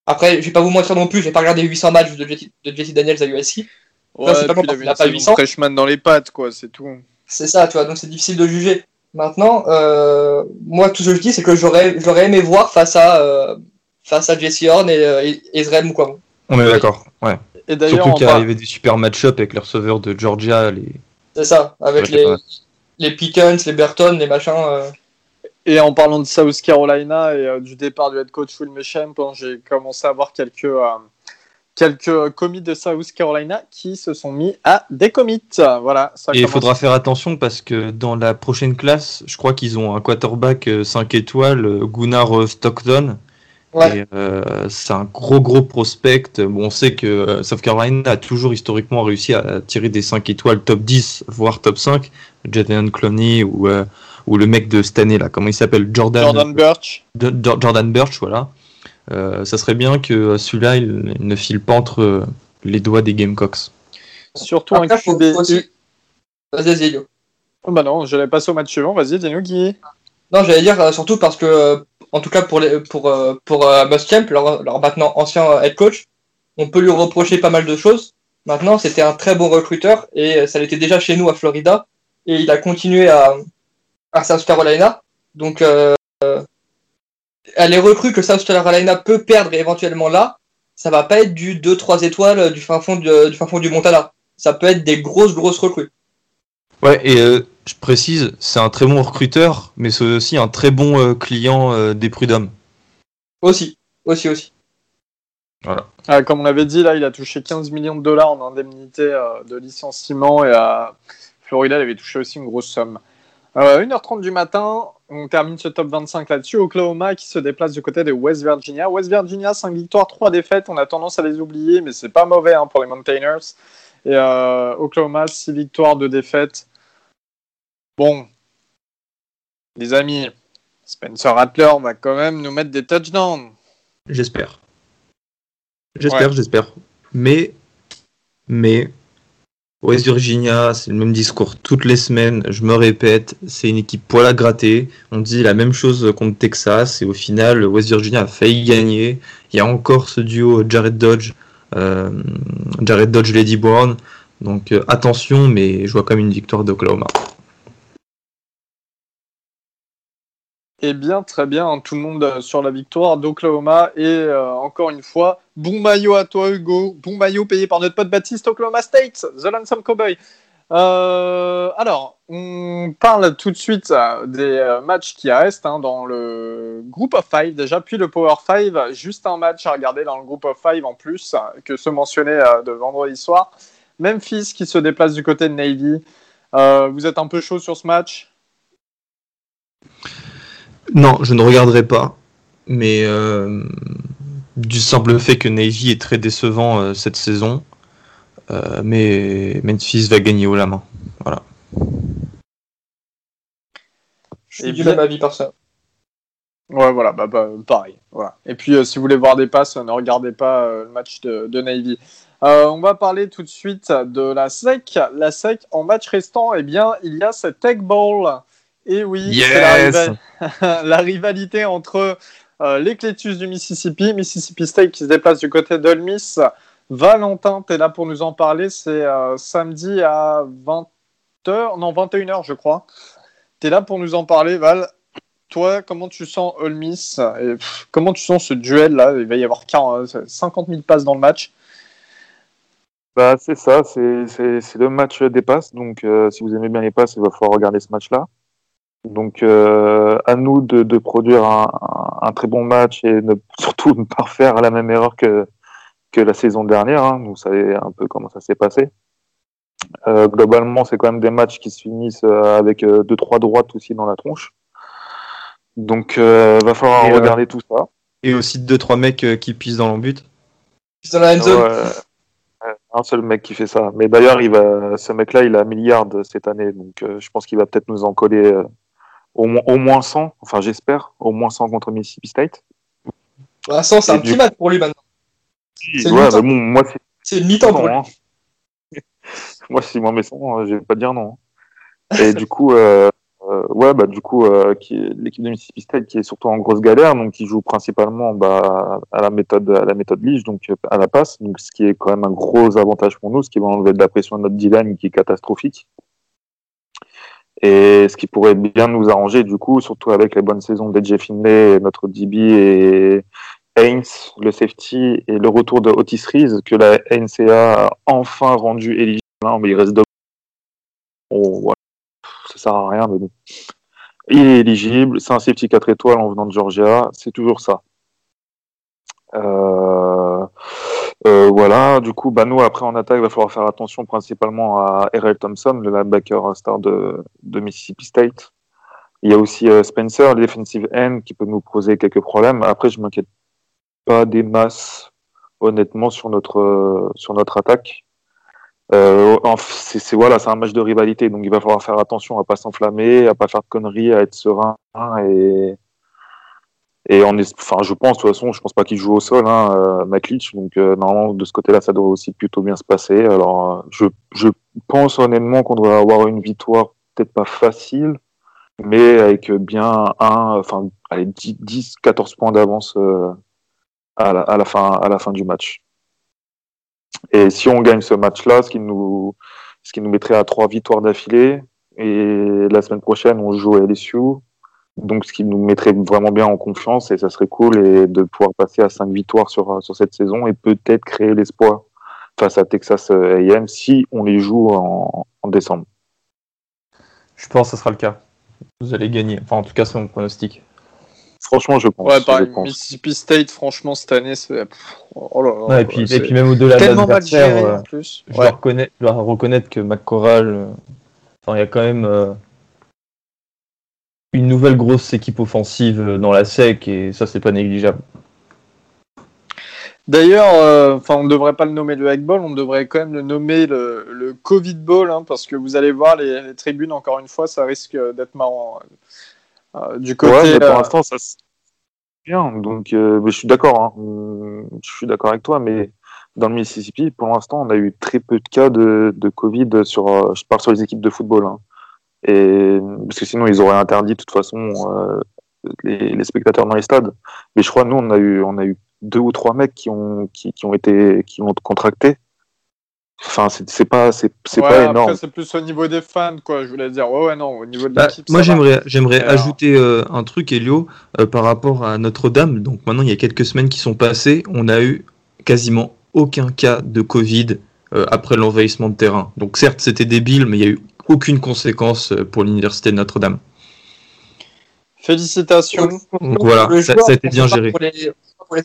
Après, je vais pas vous mentir non plus, j'ai pas regardé 800 matchs de Jesse, de Jesse Daniels à USC. Ouais, c'est pas il avait pas 800. freshman dans les pattes, quoi, c'est tout. C'est ça, tu vois, donc c'est difficile de juger. Maintenant, euh, moi, tout ce que je dis, c'est que j'aurais j'aurais aimé voir face à euh, face à Jesse Horn et, euh, et Israël Mukwamo. On est d'accord, ouais. Et Surtout qu'il y avait des super match-up avec les receveurs de Georgia, les c'est ça, avec ouais, les, les Pickens, les Burton, les machins. Euh... Et en parlant de South Carolina et du départ du head coach Will Mechamp, hein, j'ai commencé à voir quelques quelques commits de South Carolina qui se sont mis à des commits. Voilà, et il faudra faire attention parce que dans la prochaine classe, je crois qu'ils ont un quarterback 5 euh, étoiles, euh, Gunnar Stockton. Euh, c'est un gros gros prospect. Bon, on sait que South Carolina a toujours historiquement réussi à tirer des 5 étoiles top 10, voire top 5. Jadon Clowney ou, ou le mec de cette année là, comment il s'appelle? Jordan, Jordan Birch. Jordan Birch, voilà. Euh, ça serait bien que celui-là il, ne file pas entre les doigts des Gamecocks. Surtout un QB. Vas-y, oh bah non, je l'ai passer au match suivant. Vas-y, dis-nous qui. Non, j'allais dire euh, surtout parce que, euh, en tout cas pour les, pour pour Muschamp, leur, leur, maintenant ancien head coach, on peut lui reprocher pas mal de choses. Maintenant, c'était un très bon recruteur et ça l'était déjà chez nous à Florida et il a continué à à South Carolina. Donc les recrues que South Carolina peut perdre éventuellement là, ça va pas être du 2-3 étoiles du fin fond du, fin fond du Montana. Ça peut être des grosses, grosses recrues. Ouais, et euh, je précise, c'est un très bon recruteur, mais c'est aussi un très bon euh, client euh, des prud'hommes. Aussi, aussi, aussi. Voilà. Ah, comme on avait dit, là, il a touché 15 millions de dollars en indemnité de licenciement et à Florida, il avait touché aussi une grosse somme. 1h30 du matin, on termine ce top 25 là-dessus. Oklahoma qui se déplace du côté de West Virginia. West Virginia, 5 victoires, 3 défaites. On a tendance à les oublier, mais c'est pas mauvais hein, pour les Mountaineers. Et euh, Oklahoma, 6 victoires, 2 défaites. Bon, les amis, Spencer Rattler va quand même nous mettre des touchdowns. J'espère. J'espère, j'espère. Mais, mais, West Virginia, c'est le même discours toutes les semaines. Je me répète, c'est une équipe poil à gratter. On dit la même chose contre Texas et au final, West Virginia a failli gagner. Il y a encore ce duo Jared Dodge, euh, Jared Dodge, Lady Brown. Donc euh, attention, mais je vois quand même une victoire d'Oklahoma. Eh bien, très bien, tout le monde euh, sur la victoire d'Oklahoma. Et euh, encore une fois, bon maillot à toi, Hugo. Bon maillot payé par notre pote Baptiste, Oklahoma State, The Lonesome Cowboy. Euh, alors, on parle tout de suite des matchs qui restent hein, dans le Group of Five déjà, puis le Power Five. Juste un match à regarder dans le Group of Five en plus que ce mentionné de vendredi soir. Memphis qui se déplace du côté de Navy. vous êtes un peu chaud sur ce match? Non, je ne regarderai pas. Mais euh, du simple fait que Navy est très décevant euh, cette saison. Euh, mais Memphis va gagner haut la main. Voilà. Je suis du même avis par ça. Ouais, voilà, bah, bah pareil. Voilà. Et puis, si vous voulez voir des passes, ne regardez pas le match de, de Navy. on va parler tout de suite de la SEC. La SEC, en match restant, eh bien, il y a cette Tech Bowl et oui, c'est la, rivalité entre euh, les Clétus du Mississippi, Mississippi State qui se déplace du côté d'Ole Miss. Valentin, tu es là pour nous en parler. C'est euh, samedi à 20h, non 21h je crois. Tu es là pour nous en parler, Val. Toi, comment tu sens Ole Miss? Et, Comment tu sens ce duel là Il va y avoir 40, 50 000 passes dans le match. Bah, c'est ça, c'est le match des passes. Donc, euh, si vous aimez bien les passes, il va falloir regarder ce match-là. Donc, euh, à nous de, de produire un, un, très bon match et ne, surtout ne pas faire la même erreur que, que la saison dernière. Hein. Vous savez un peu comment ça s'est passé. Euh, globalement, c'est quand même des matchs qui se finissent euh, avec euh, deux trois droites aussi dans la tronche. Donc, euh, va falloir regarder tout ça. Et aussi deux trois mecs qui pissent dans l'embut. Dans la zone. un seul mec qui fait ça. Mais d'ailleurs, il va, ce mec-là, il a un milliard cette année, donc je pense qu'il va peut-être nous en coller au, moins, au moins 100, enfin j'espère, au moins 100 contre Mississippi State. 100, bah, c'est un petit match pour lui maintenant. C'est ouais, bah bon, moi c'est mi-temps pour lui. Hein. moi, si moi mes 100, je vais pas dire non. Et du coup, euh, euh, ouais, bah du coup, euh, l'équipe de Mississippi State qui est surtout en grosse galère, donc qui joue principalement bah, à la méthode à la méthode Lige, donc à la passe, donc ce qui est quand même un gros avantage pour nous, ce qui va enlever de la pression à notre D-line qui est catastrophique. Et ce qui pourrait bien nous arranger, du coup, surtout avec les bonnes saisons d'Edge Finlay, notre DB et Haynes, le safety, et le retour de Otis Reese, que la NCA a enfin rendu éligible. mais il reste deux. Oh, ouais. Ça sert à rien, mais bon. il est éligible, c'est un safety 4 étoiles en venant de Georgia, c'est toujours ça. Euh, euh, voilà, du coup, bah, nous, après en attaque, il va falloir faire attention principalement à R.L. Thompson, le linebacker star de, Mississippi State. Il y a aussi euh, Spencer, le defensive end, qui peut nous poser quelques problèmes. Après, je m'inquiète pas des masses, honnêtement, sur notre, sur notre attaque. Euh, c'est voilà, c'est un match de rivalité, donc il va falloir faire attention à pas s'enflammer, à pas faire de conneries, à être serein et et on est, enfin, je pense de toute façon, je pense pas qu'il joue au sol, hein, euh, donc euh, normalement de ce côté-là, ça devrait aussi plutôt bien se passer. Alors, euh, je, je pense honnêtement qu'on devrait avoir une victoire peut-être pas facile, mais avec bien un, enfin, allez, 10, 14 points d'avance euh, à, la, à, la fin, à la fin du match. Et si on gagne ce match-là, ce qui nous, ce qui nous mettrait à trois victoires d'affilée, et la semaine prochaine, on joue à LSU. Donc, ce qui nous mettrait vraiment bien en confiance, et ça serait cool, et de pouvoir passer à cinq victoires sur, sur cette saison, et peut-être créer l'espoir face à Texas AM si on les joue en, en décembre. Je pense que ce sera le cas. Vous allez gagner. Enfin, en tout cas, c'est mon pronostic. Franchement, je pense. Ouais, pareil, Mississippi State, franchement, cette année, c'est. Oh là là, et, puis, et puis, même au-delà de l'adversaire, euh. Je, dois reconnaître, je, dois reconnaître, que McCorral, euh, enfin, il y a quand même euh, une nouvelle grosse équipe offensive euh, dans la SEC et ça, c'est pas négligeable. D'ailleurs, euh, enfin, on ne devrait pas le nommer le Ball, on devrait quand même le nommer le, le Covid Ball, hein, parce que vous allez voir les, les, tribunes, encore une fois, ça risque d'être marrant. Euh, du côté. Ouais, pour l'instant, ça bien. Donc, euh, je suis d'accord. Hein. Je suis d'accord avec toi, mais dans le Mississippi, pour l'instant, on a eu très peu de cas de, de Covid sur. Euh, je parle sur les équipes de football. Hein. Et parce que sinon, ils auraient interdit de toute façon euh, les, les, spectateurs dans les stades. Mais je crois, nous, on a eu, on a eu deux ou trois mecs qui ont, qui, qui ont été, qui ont contracté. Enfin, c'est pas, c'est ouais, pas énorme. c'est plus au niveau des fans, quoi. Je voulais dire, ouais, ouais, non, au niveau de bah, Moi, j'aimerais, j'aimerais ajouter euh, un truc, Elio, euh, par rapport à Notre-Dame. Donc, maintenant, il y a quelques semaines qui sont passées, on a eu quasiment aucun cas de Covid euh, après l'envahissement de terrain. Donc, certes, c'était débile, mais il n'y a eu aucune conséquence euh, pour l'université de Notre-Dame. Félicitations. Donc voilà, ça, ça, a été bien géré. Pour les, pour les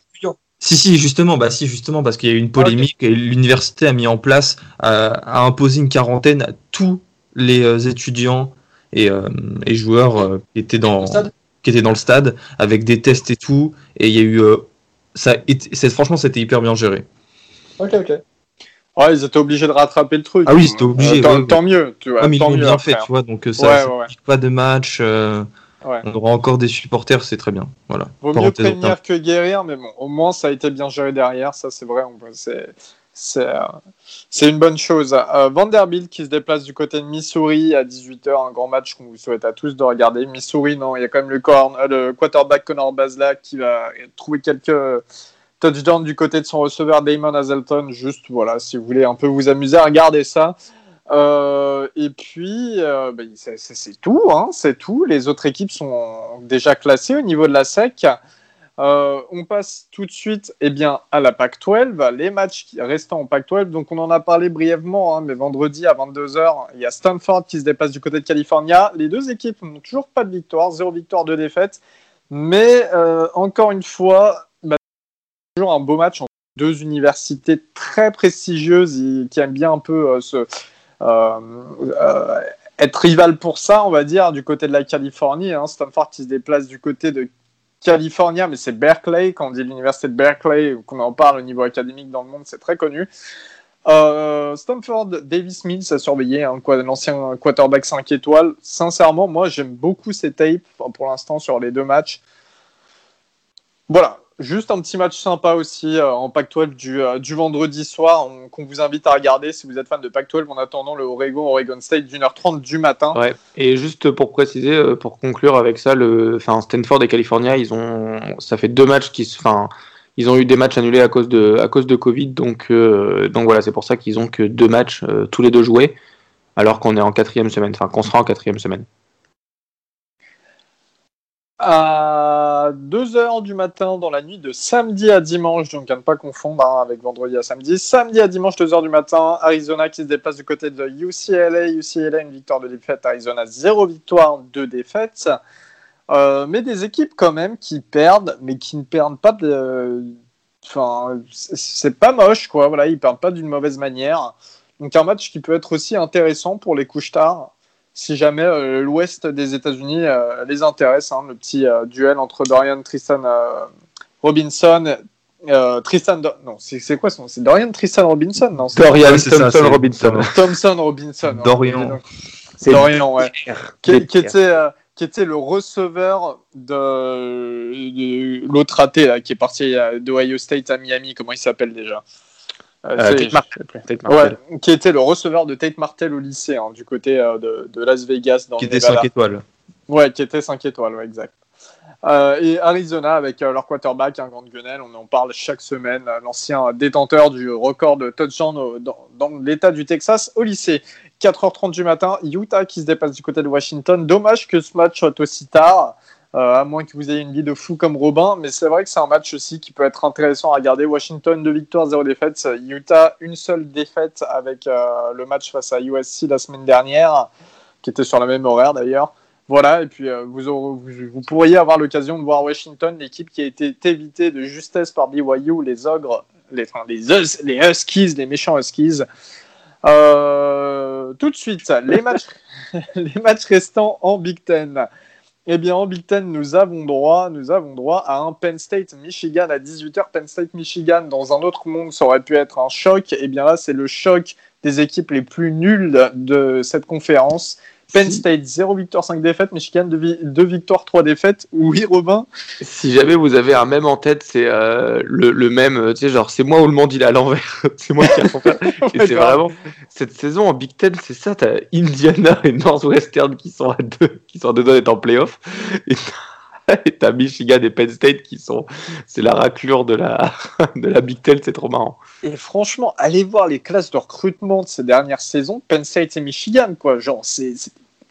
si, si, justement, bah si, justement, parce qu'il y a eu une polémique et l'université a mis en place, euh, a imposé une quarantaine à tous les euh, étudiants et, euh, et joueurs euh, qui étaient dans qui étaient dans le stade avec des tests et tout. Et il y a eu euh, ça, c'est franchement, c'était hyper bien géré. Ok, ok. Ouais, ils étaient obligés de rattraper le truc. Ah oui, c'était obligé. tant, ouais, tant, mieux, tu vois. Ah, mais tant ils bien fait, tu vois. Donc ça, ouais, pas de match. Ouais. On aura encore des supporters, c'est très bien. Voilà. Vaut mieux prévenir que guérir, mais bon, au moins ça a été bien géré derrière, ça c'est vrai. C'est c'est une bonne chose. Euh, Vanderbilt qui se déplace du côté de Missouri à 18h, un grand match qu'on vous souhaite à tous de regarder. Missouri, non, il y a quand même le, corn, euh, le quarterback Connor Basla qui va trouver quelques touchdowns du côté de son receveur Damon Hazelton. Juste, voilà, si vous voulez un peu vous amuser à regarder ça. Euh, et puis, euh, bah, c'est tout, hein, c'est tout. Les autres équipes sont déjà classées au niveau de la SEC. Euh, on passe tout de suite eh bien, à la PAC-12, les matchs restants en PAC-12. Donc, on en a parlé brièvement, hein, mais vendredi à 22h, il y a Stanford qui se dépasse du côté de California. Les deux équipes n'ont toujours pas de victoire, zéro victoire, deux défaites. Mais encore une fois, toujours un beau match entre deux universités très prestigieuses qui aiment bien un peu euh, euh, euh, être rival pour ça, on va dire, du côté de la Californie. Hein, Stanford qui se déplace du côté de California, mais c'est Berkeley, quand on dit l'université de Berkeley, qu'on en parle au niveau académique dans le monde, c'est très connu. Euh, Stanford, Davis Mills a surveillé hein, l'ancien quarterback 5 étoiles. Sincèrement, moi j'aime beaucoup ces tapes pour l'instant sur les deux matchs. Voilà, Juste un petit match sympa aussi euh, en Pac-12 du, euh, du, vendredi soir qu'on vous invite à regarder si vous êtes fan de Pac-12 en attendant le Oregon Oregon State d'une heure trente du matin. Ouais. Et juste pour préciser, euh, pour conclure avec ça, le, Stanford et California, ils ont, ça fait deux matchs qui, ils ont eu des matchs annulés à cause de, à cause de Covid, donc, donc voilà, c'est pour ça qu'ils ont que deux matchs tous les deux joués, alors qu'on est en quatrième semaine, enfin qu'on sera en quatrième semaine. À 2h du matin dans la nuit de samedi à dimanche, donc à ne pas confondre hein, avec vendredi à samedi. Samedi à dimanche, 2h du matin, Arizona qui se déplace du côté de UCLA. UCLA, une victoire de défaite. Arizona, 0 victoire, 2 défaites. Euh, mais des équipes quand même qui perdent, mais qui ne perdent pas de. Enfin, c'est pas moche, quoi. Voilà, ils perdent pas d'une mauvaise manière. Donc un match qui peut être aussi intéressant pour les couches tard si jamais euh, l'ouest des États-Unis euh, les intéresse. Hein, le petit euh, duel entre Dorian Tristan Robinson. Tristan, non, c'est quoi son C'est Dorian Tristan Robinson, non? Dorian Thompson Robinson. Thompson Robinson. Hein, Dorian. C'est Dorian, ouais. Qui, était, qui était le receveur de, l'autre là, qui est parti de Ohio State à Miami. Comment il s'appelle déjà? Euh, euh, Tate Martel. qui était le receveur de Tate Martel au lycée, hein, du côté euh, de, de, Las Vegas. Dans qui était 5 étoiles. Ouais, qui était 5 étoiles, ouais, exact. et Arizona avec leur quarterback, un grand Gunnell, on en parle chaque semaine, l'ancien détenteur du record de touchdown dans, dans l'état du Texas au lycée. 4h30 du matin, Utah qui se dépasse du côté de Washington. Dommage que ce match soit aussi tard. Euh, à moins que vous ayez une vie de fou comme Robin. Mais c'est vrai que c'est un match aussi qui peut être intéressant à regarder. Washington, deux victoires, zéro défaite. Utah, une seule défaite avec euh, le match face à USC la semaine dernière, qui était sur la même horaire d'ailleurs. Voilà, et puis euh, vous, vous, pourriez avoir l'occasion de voir Washington, l'équipe qui a été évitée de justesse par BYU, les ogres, les, les, Huskies, les méchants Huskies. tout de suite, les matchs restants en Big Ten. Eh bien, en Big Ten, nous avons droit, nous avons droit à un Penn State Michigan à 18h. Penn State Michigan, dans un autre monde, ça aurait pu être un choc. Eh bien là, c'est le choc des équipes les plus nulles de cette conférence. Penn State, 0 victoire, 5 défaites. Michigan, 2, victoires, 3 défaites. Oui, Robin Si jamais vous avez un même en tête, c'est euh, le, même, euh, tu sais, genre, c'est moi ou le monde il est à l'envers. c'est moi qui ai faire. Et c'est vraiment, cette saison en Big Ten, c'est ça, t'as Indiana et Northwestern qui sont à deux, qui sont à deux d'être en playoff. Et t'as Michigan et Penn State qui sont, c'est la raclure de la, de la Big Ten, c'est trop marrant. Et franchement, allez voir les classes de recrutement de ces dernières saisons, Penn State et Michigan, quoi. Genre, c'est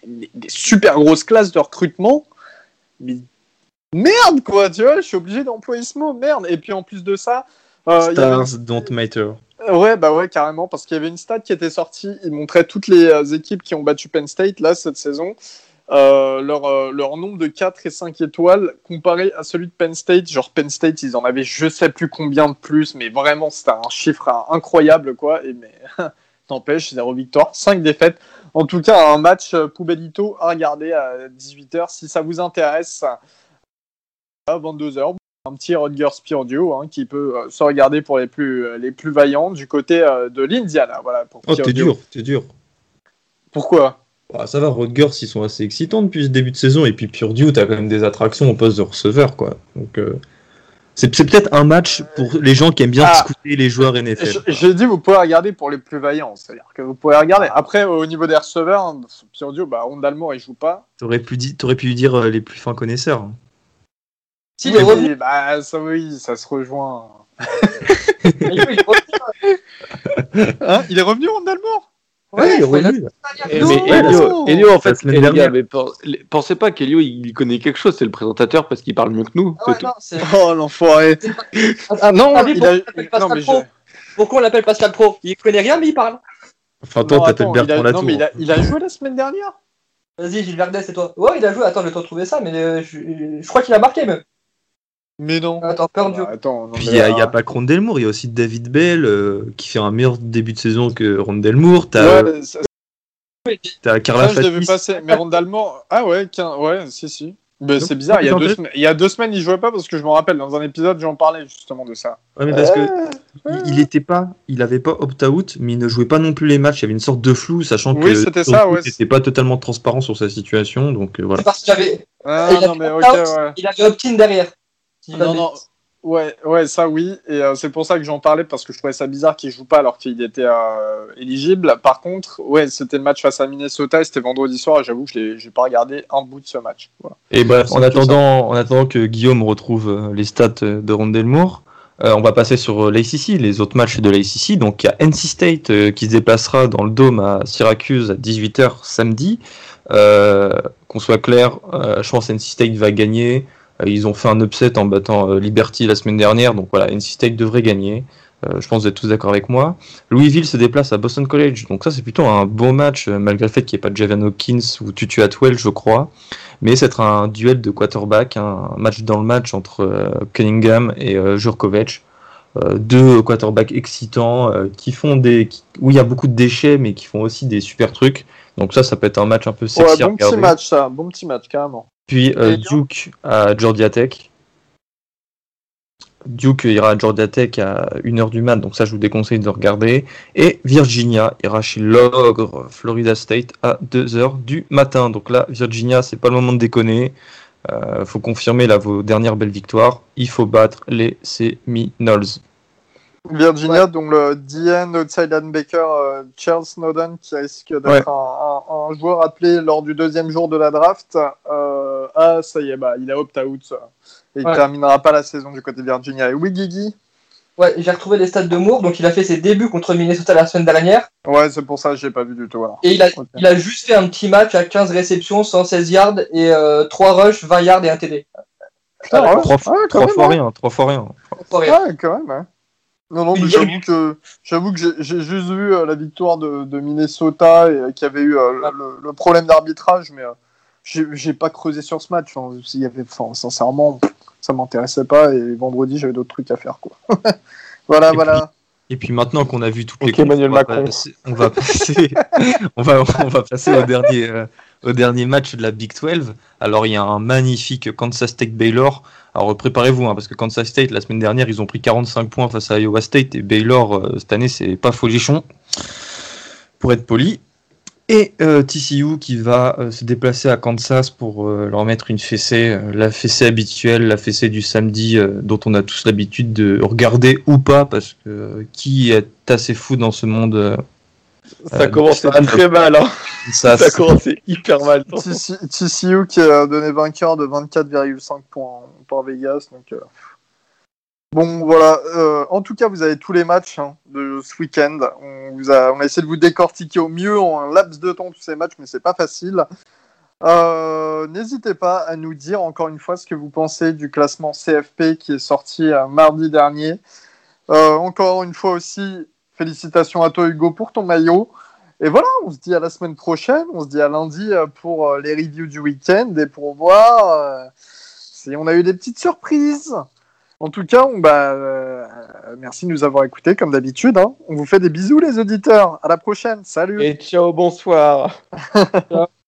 des, super grosses classes de recrutement. Mais merde, quoi, tu vois, je suis obligé d'employer ce mot, merde. Et puis en plus de ça. Euh, Stars don't matter. Ouais, bah ouais, carrément, parce qu'il y avait une stat qui était sortie, il montrait toutes les euh, équipes qui ont battu Penn State, là, cette saison, euh, leur, leur, nombre de 4 et 5 étoiles comparé à celui de Penn State. Genre, Penn State, ils en avaient je sais plus combien de plus, mais vraiment, c'était un chiffre incroyable, quoi. Et mais, t'empêche, 0 victoire, 5 défaites. En tout cas, un match euh, Poubelito à regarder à 18h si ça vous intéresse. À 22h, un petit Rodgers Pure Duo hein, qui peut euh, se regarder pour les plus, euh, les plus vaillants du côté de l'Indiana. Voilà, pour oh, t'es dur, t'es dur. Pourquoi? Bah, Ça va, Rodgers, ils sont assez excitants depuis ce début de saison. Et puis Pure Duo, t'as quand même des attractions au poste de receveur. quoi. Donc. C'est peut-être un match pour les gens qui aiment bien ah, les joueurs NFL. J'ai dit vous pouvez regarder pour les plus vaillants, c'est-à-dire que vous pouvez regarder. Après, au niveau des receveurs, hein, Pierre Dio, bah, Rondalmo, il joue pas. T'aurais pu, aurais pu dire euh, les plus fins connaisseurs. Si, oui, bah, ça, oui, ça se rejoint. hein il est revenu, Rondalmo? Ouais, il est revenu. Mais Elio, en fait, mais pensez pas qu'Elio il connaît quelque chose, c'est le présentateur parce qu'il parle mieux que nous. Ah oh l'enfoiré. Ah, non, il a... non mais je... Pourquoi on l'appelle Pascal Pro? Il connaît rien mais il parle. Enfin toi t'appelles Bertrand Latour. Non mais il a, il a joué la semaine dernière. Vas-y Gilles Verdès c'est toi. Ouais il a joué, attends je vais te retrouver ça mais euh, je, je crois qu'il a marqué même. Mais non. Attends, perdu. Bah, attends, Puis il n'y a, pas que Rondelmour, il y a aussi David Bell euh, qui fait un meilleur début de saison que Rondelmour. T'as ouais, as Carla ça, je passer. Mais Rondelmour, ah ouais, ouais, si, si. c'est bizarre, il y, a deux semaines, il y a deux semaines, il jouait pas parce que je me rappelle, dans un épisode, j'en parlais justement de ça. Ouais, mais parce que il était pas, il avait pas opt-out, mais il ne jouait pas non plus les matchs. Il y avait une sorte de flou, sachant oui, que c'était ça, ouais. pas totalement transparent sur sa situation, donc euh, voilà. C'est parce qu'il avait, ah, il, non, mais, okay, ouais. il avait opt-in derrière. Non, non, Ouais, ouais, ça oui, et euh, c'est pour ça que j'en parlais parce que je trouvais ça bizarre qu'il joue pas alors qu'il était euh, éligible. Par contre, ouais, c'était le match face à Minnesota, et c'était vendredi soir, et j'avoue que je n'ai pas regardé un bout de ce match. Et bref, en attendant, en attendant que Guillaume retrouve euh, les stats de Rondelmour, on va passer sur l'ACC, les autres matchs de l'ACC. Donc il y a NC State qui se déplacera dans le dôme à Syracuse à 18h samedi. qu'on soit clair, je pense que NC State va gagner. Ils ont fait un upset en battant Liberty la semaine dernière, donc voilà, NC State devrait gagner. je pense que vous êtes tous d'accord avec moi. Louisville se déplace à Boston College, donc ça c'est plutôt un beau match, malgré le fait qu'il n'y ait pas de Javan Hawkins ou Tutu Atwell, je crois. Mais c'est un duel de quarterback, un match dans le match entre Cunningham et Jurkovic. Euh, deux quarterbacks excitants euh, qui font des où il y a beaucoup de déchets mais qui font aussi des super trucs donc ça ça peut être un match un peu sexy ouais, bon petit match ça bon petit match carrément puis euh, Duke à Georgia Tech Duke ira à Georgia Tech à 1h du mat, donc ça je vous déconseille de regarder. Et Virginia ira chez l'ogre Florida State à 2h du matin. Donc là, Virginia, c'est pas le moment de déconner. Euh, faut confirmer là vos dernières belles victoires. Il faut battre les Seminoles. Virginia, donc le DN outside linebacker euh, Charles Snowden qui risque d'être un, joueur appelé lors du deuxième jour de la draft. Euh, ah, ça y est, bah, il a opt-out. Et il terminera pas la saison du côté de Virginia. Et oui, Guigui Ouais, j'ai retrouvé les stats de Moore, donc il a fait ses débuts contre Minnesota la semaine dernière. Ouais, c'est pour ça que j'ai pas vu du tout. Et il a, il a juste fait un petit match à 15 réceptions, 116 yards et 3 euh, rushs, 20 yards et un TD. Putain, ouais. 3, fois rien, 3 fois rien. Ouais, quand même. Hein. Non, non, mais j'avoue que, j'avoue que j'ai juste vu euh, la victoire de, de Minnesota et euh, qui avait eu le, problème d'arbitrage, mais j'ai pas creusé sur ce match. Hein. y avait, sincèrement, ça m'intéressait pas et vendredi j'avais d'autres trucs à faire quoi. voilà, voilà. et puis maintenant qu'on a vu toutes les Emmanuel on, va passer, on va passer, on va, on va passer au dernier, euh, au dernier match de la Big 12. Alors il y a un magnifique Kansas State Baylor. Alors préparez-vous hein, parce que Kansas State la semaine dernière ils ont pris 45 points face à Iowa State et Baylor euh, cette année c'est pas folichon pour être poli. Et euh, TCU qui va euh, se déplacer à Kansas pour euh, leur mettre une fessée, la fessée habituelle, la fessée du samedi dont on a tous l'habitude de regarder ou pas, parce que qui est assez fou dans ce monde Ça commence très mal, hein. Ça, ça commence hyper mal. TCU qui a donné vainqueur de 24,5 points par Vegas, donc Bon, voilà. Euh, en tout cas, vous avez tous les matchs hein, de ce week-end. On, a essayé de vous décortiquer au mieux en un laps de temps tous ces matchs, mais c'est pas facile. Euh, n'hésitez pas à nous dire encore une fois ce que vous pensez du classement CFP qui est sorti euh, mardi dernier. encore une fois aussi, félicitations à toi Hugo pour ton maillot. Et voilà, on se dit à la semaine prochaine, on se dit à lundi pour les reviews du week-end et pour voir si on a eu des petites surprises. En tout cas, bah, euh, merci de nous avoir écoutés comme d'habitude. Hein. On vous fait des bisous les auditeurs. À la prochaine. Salut. Et ciao, bonsoir.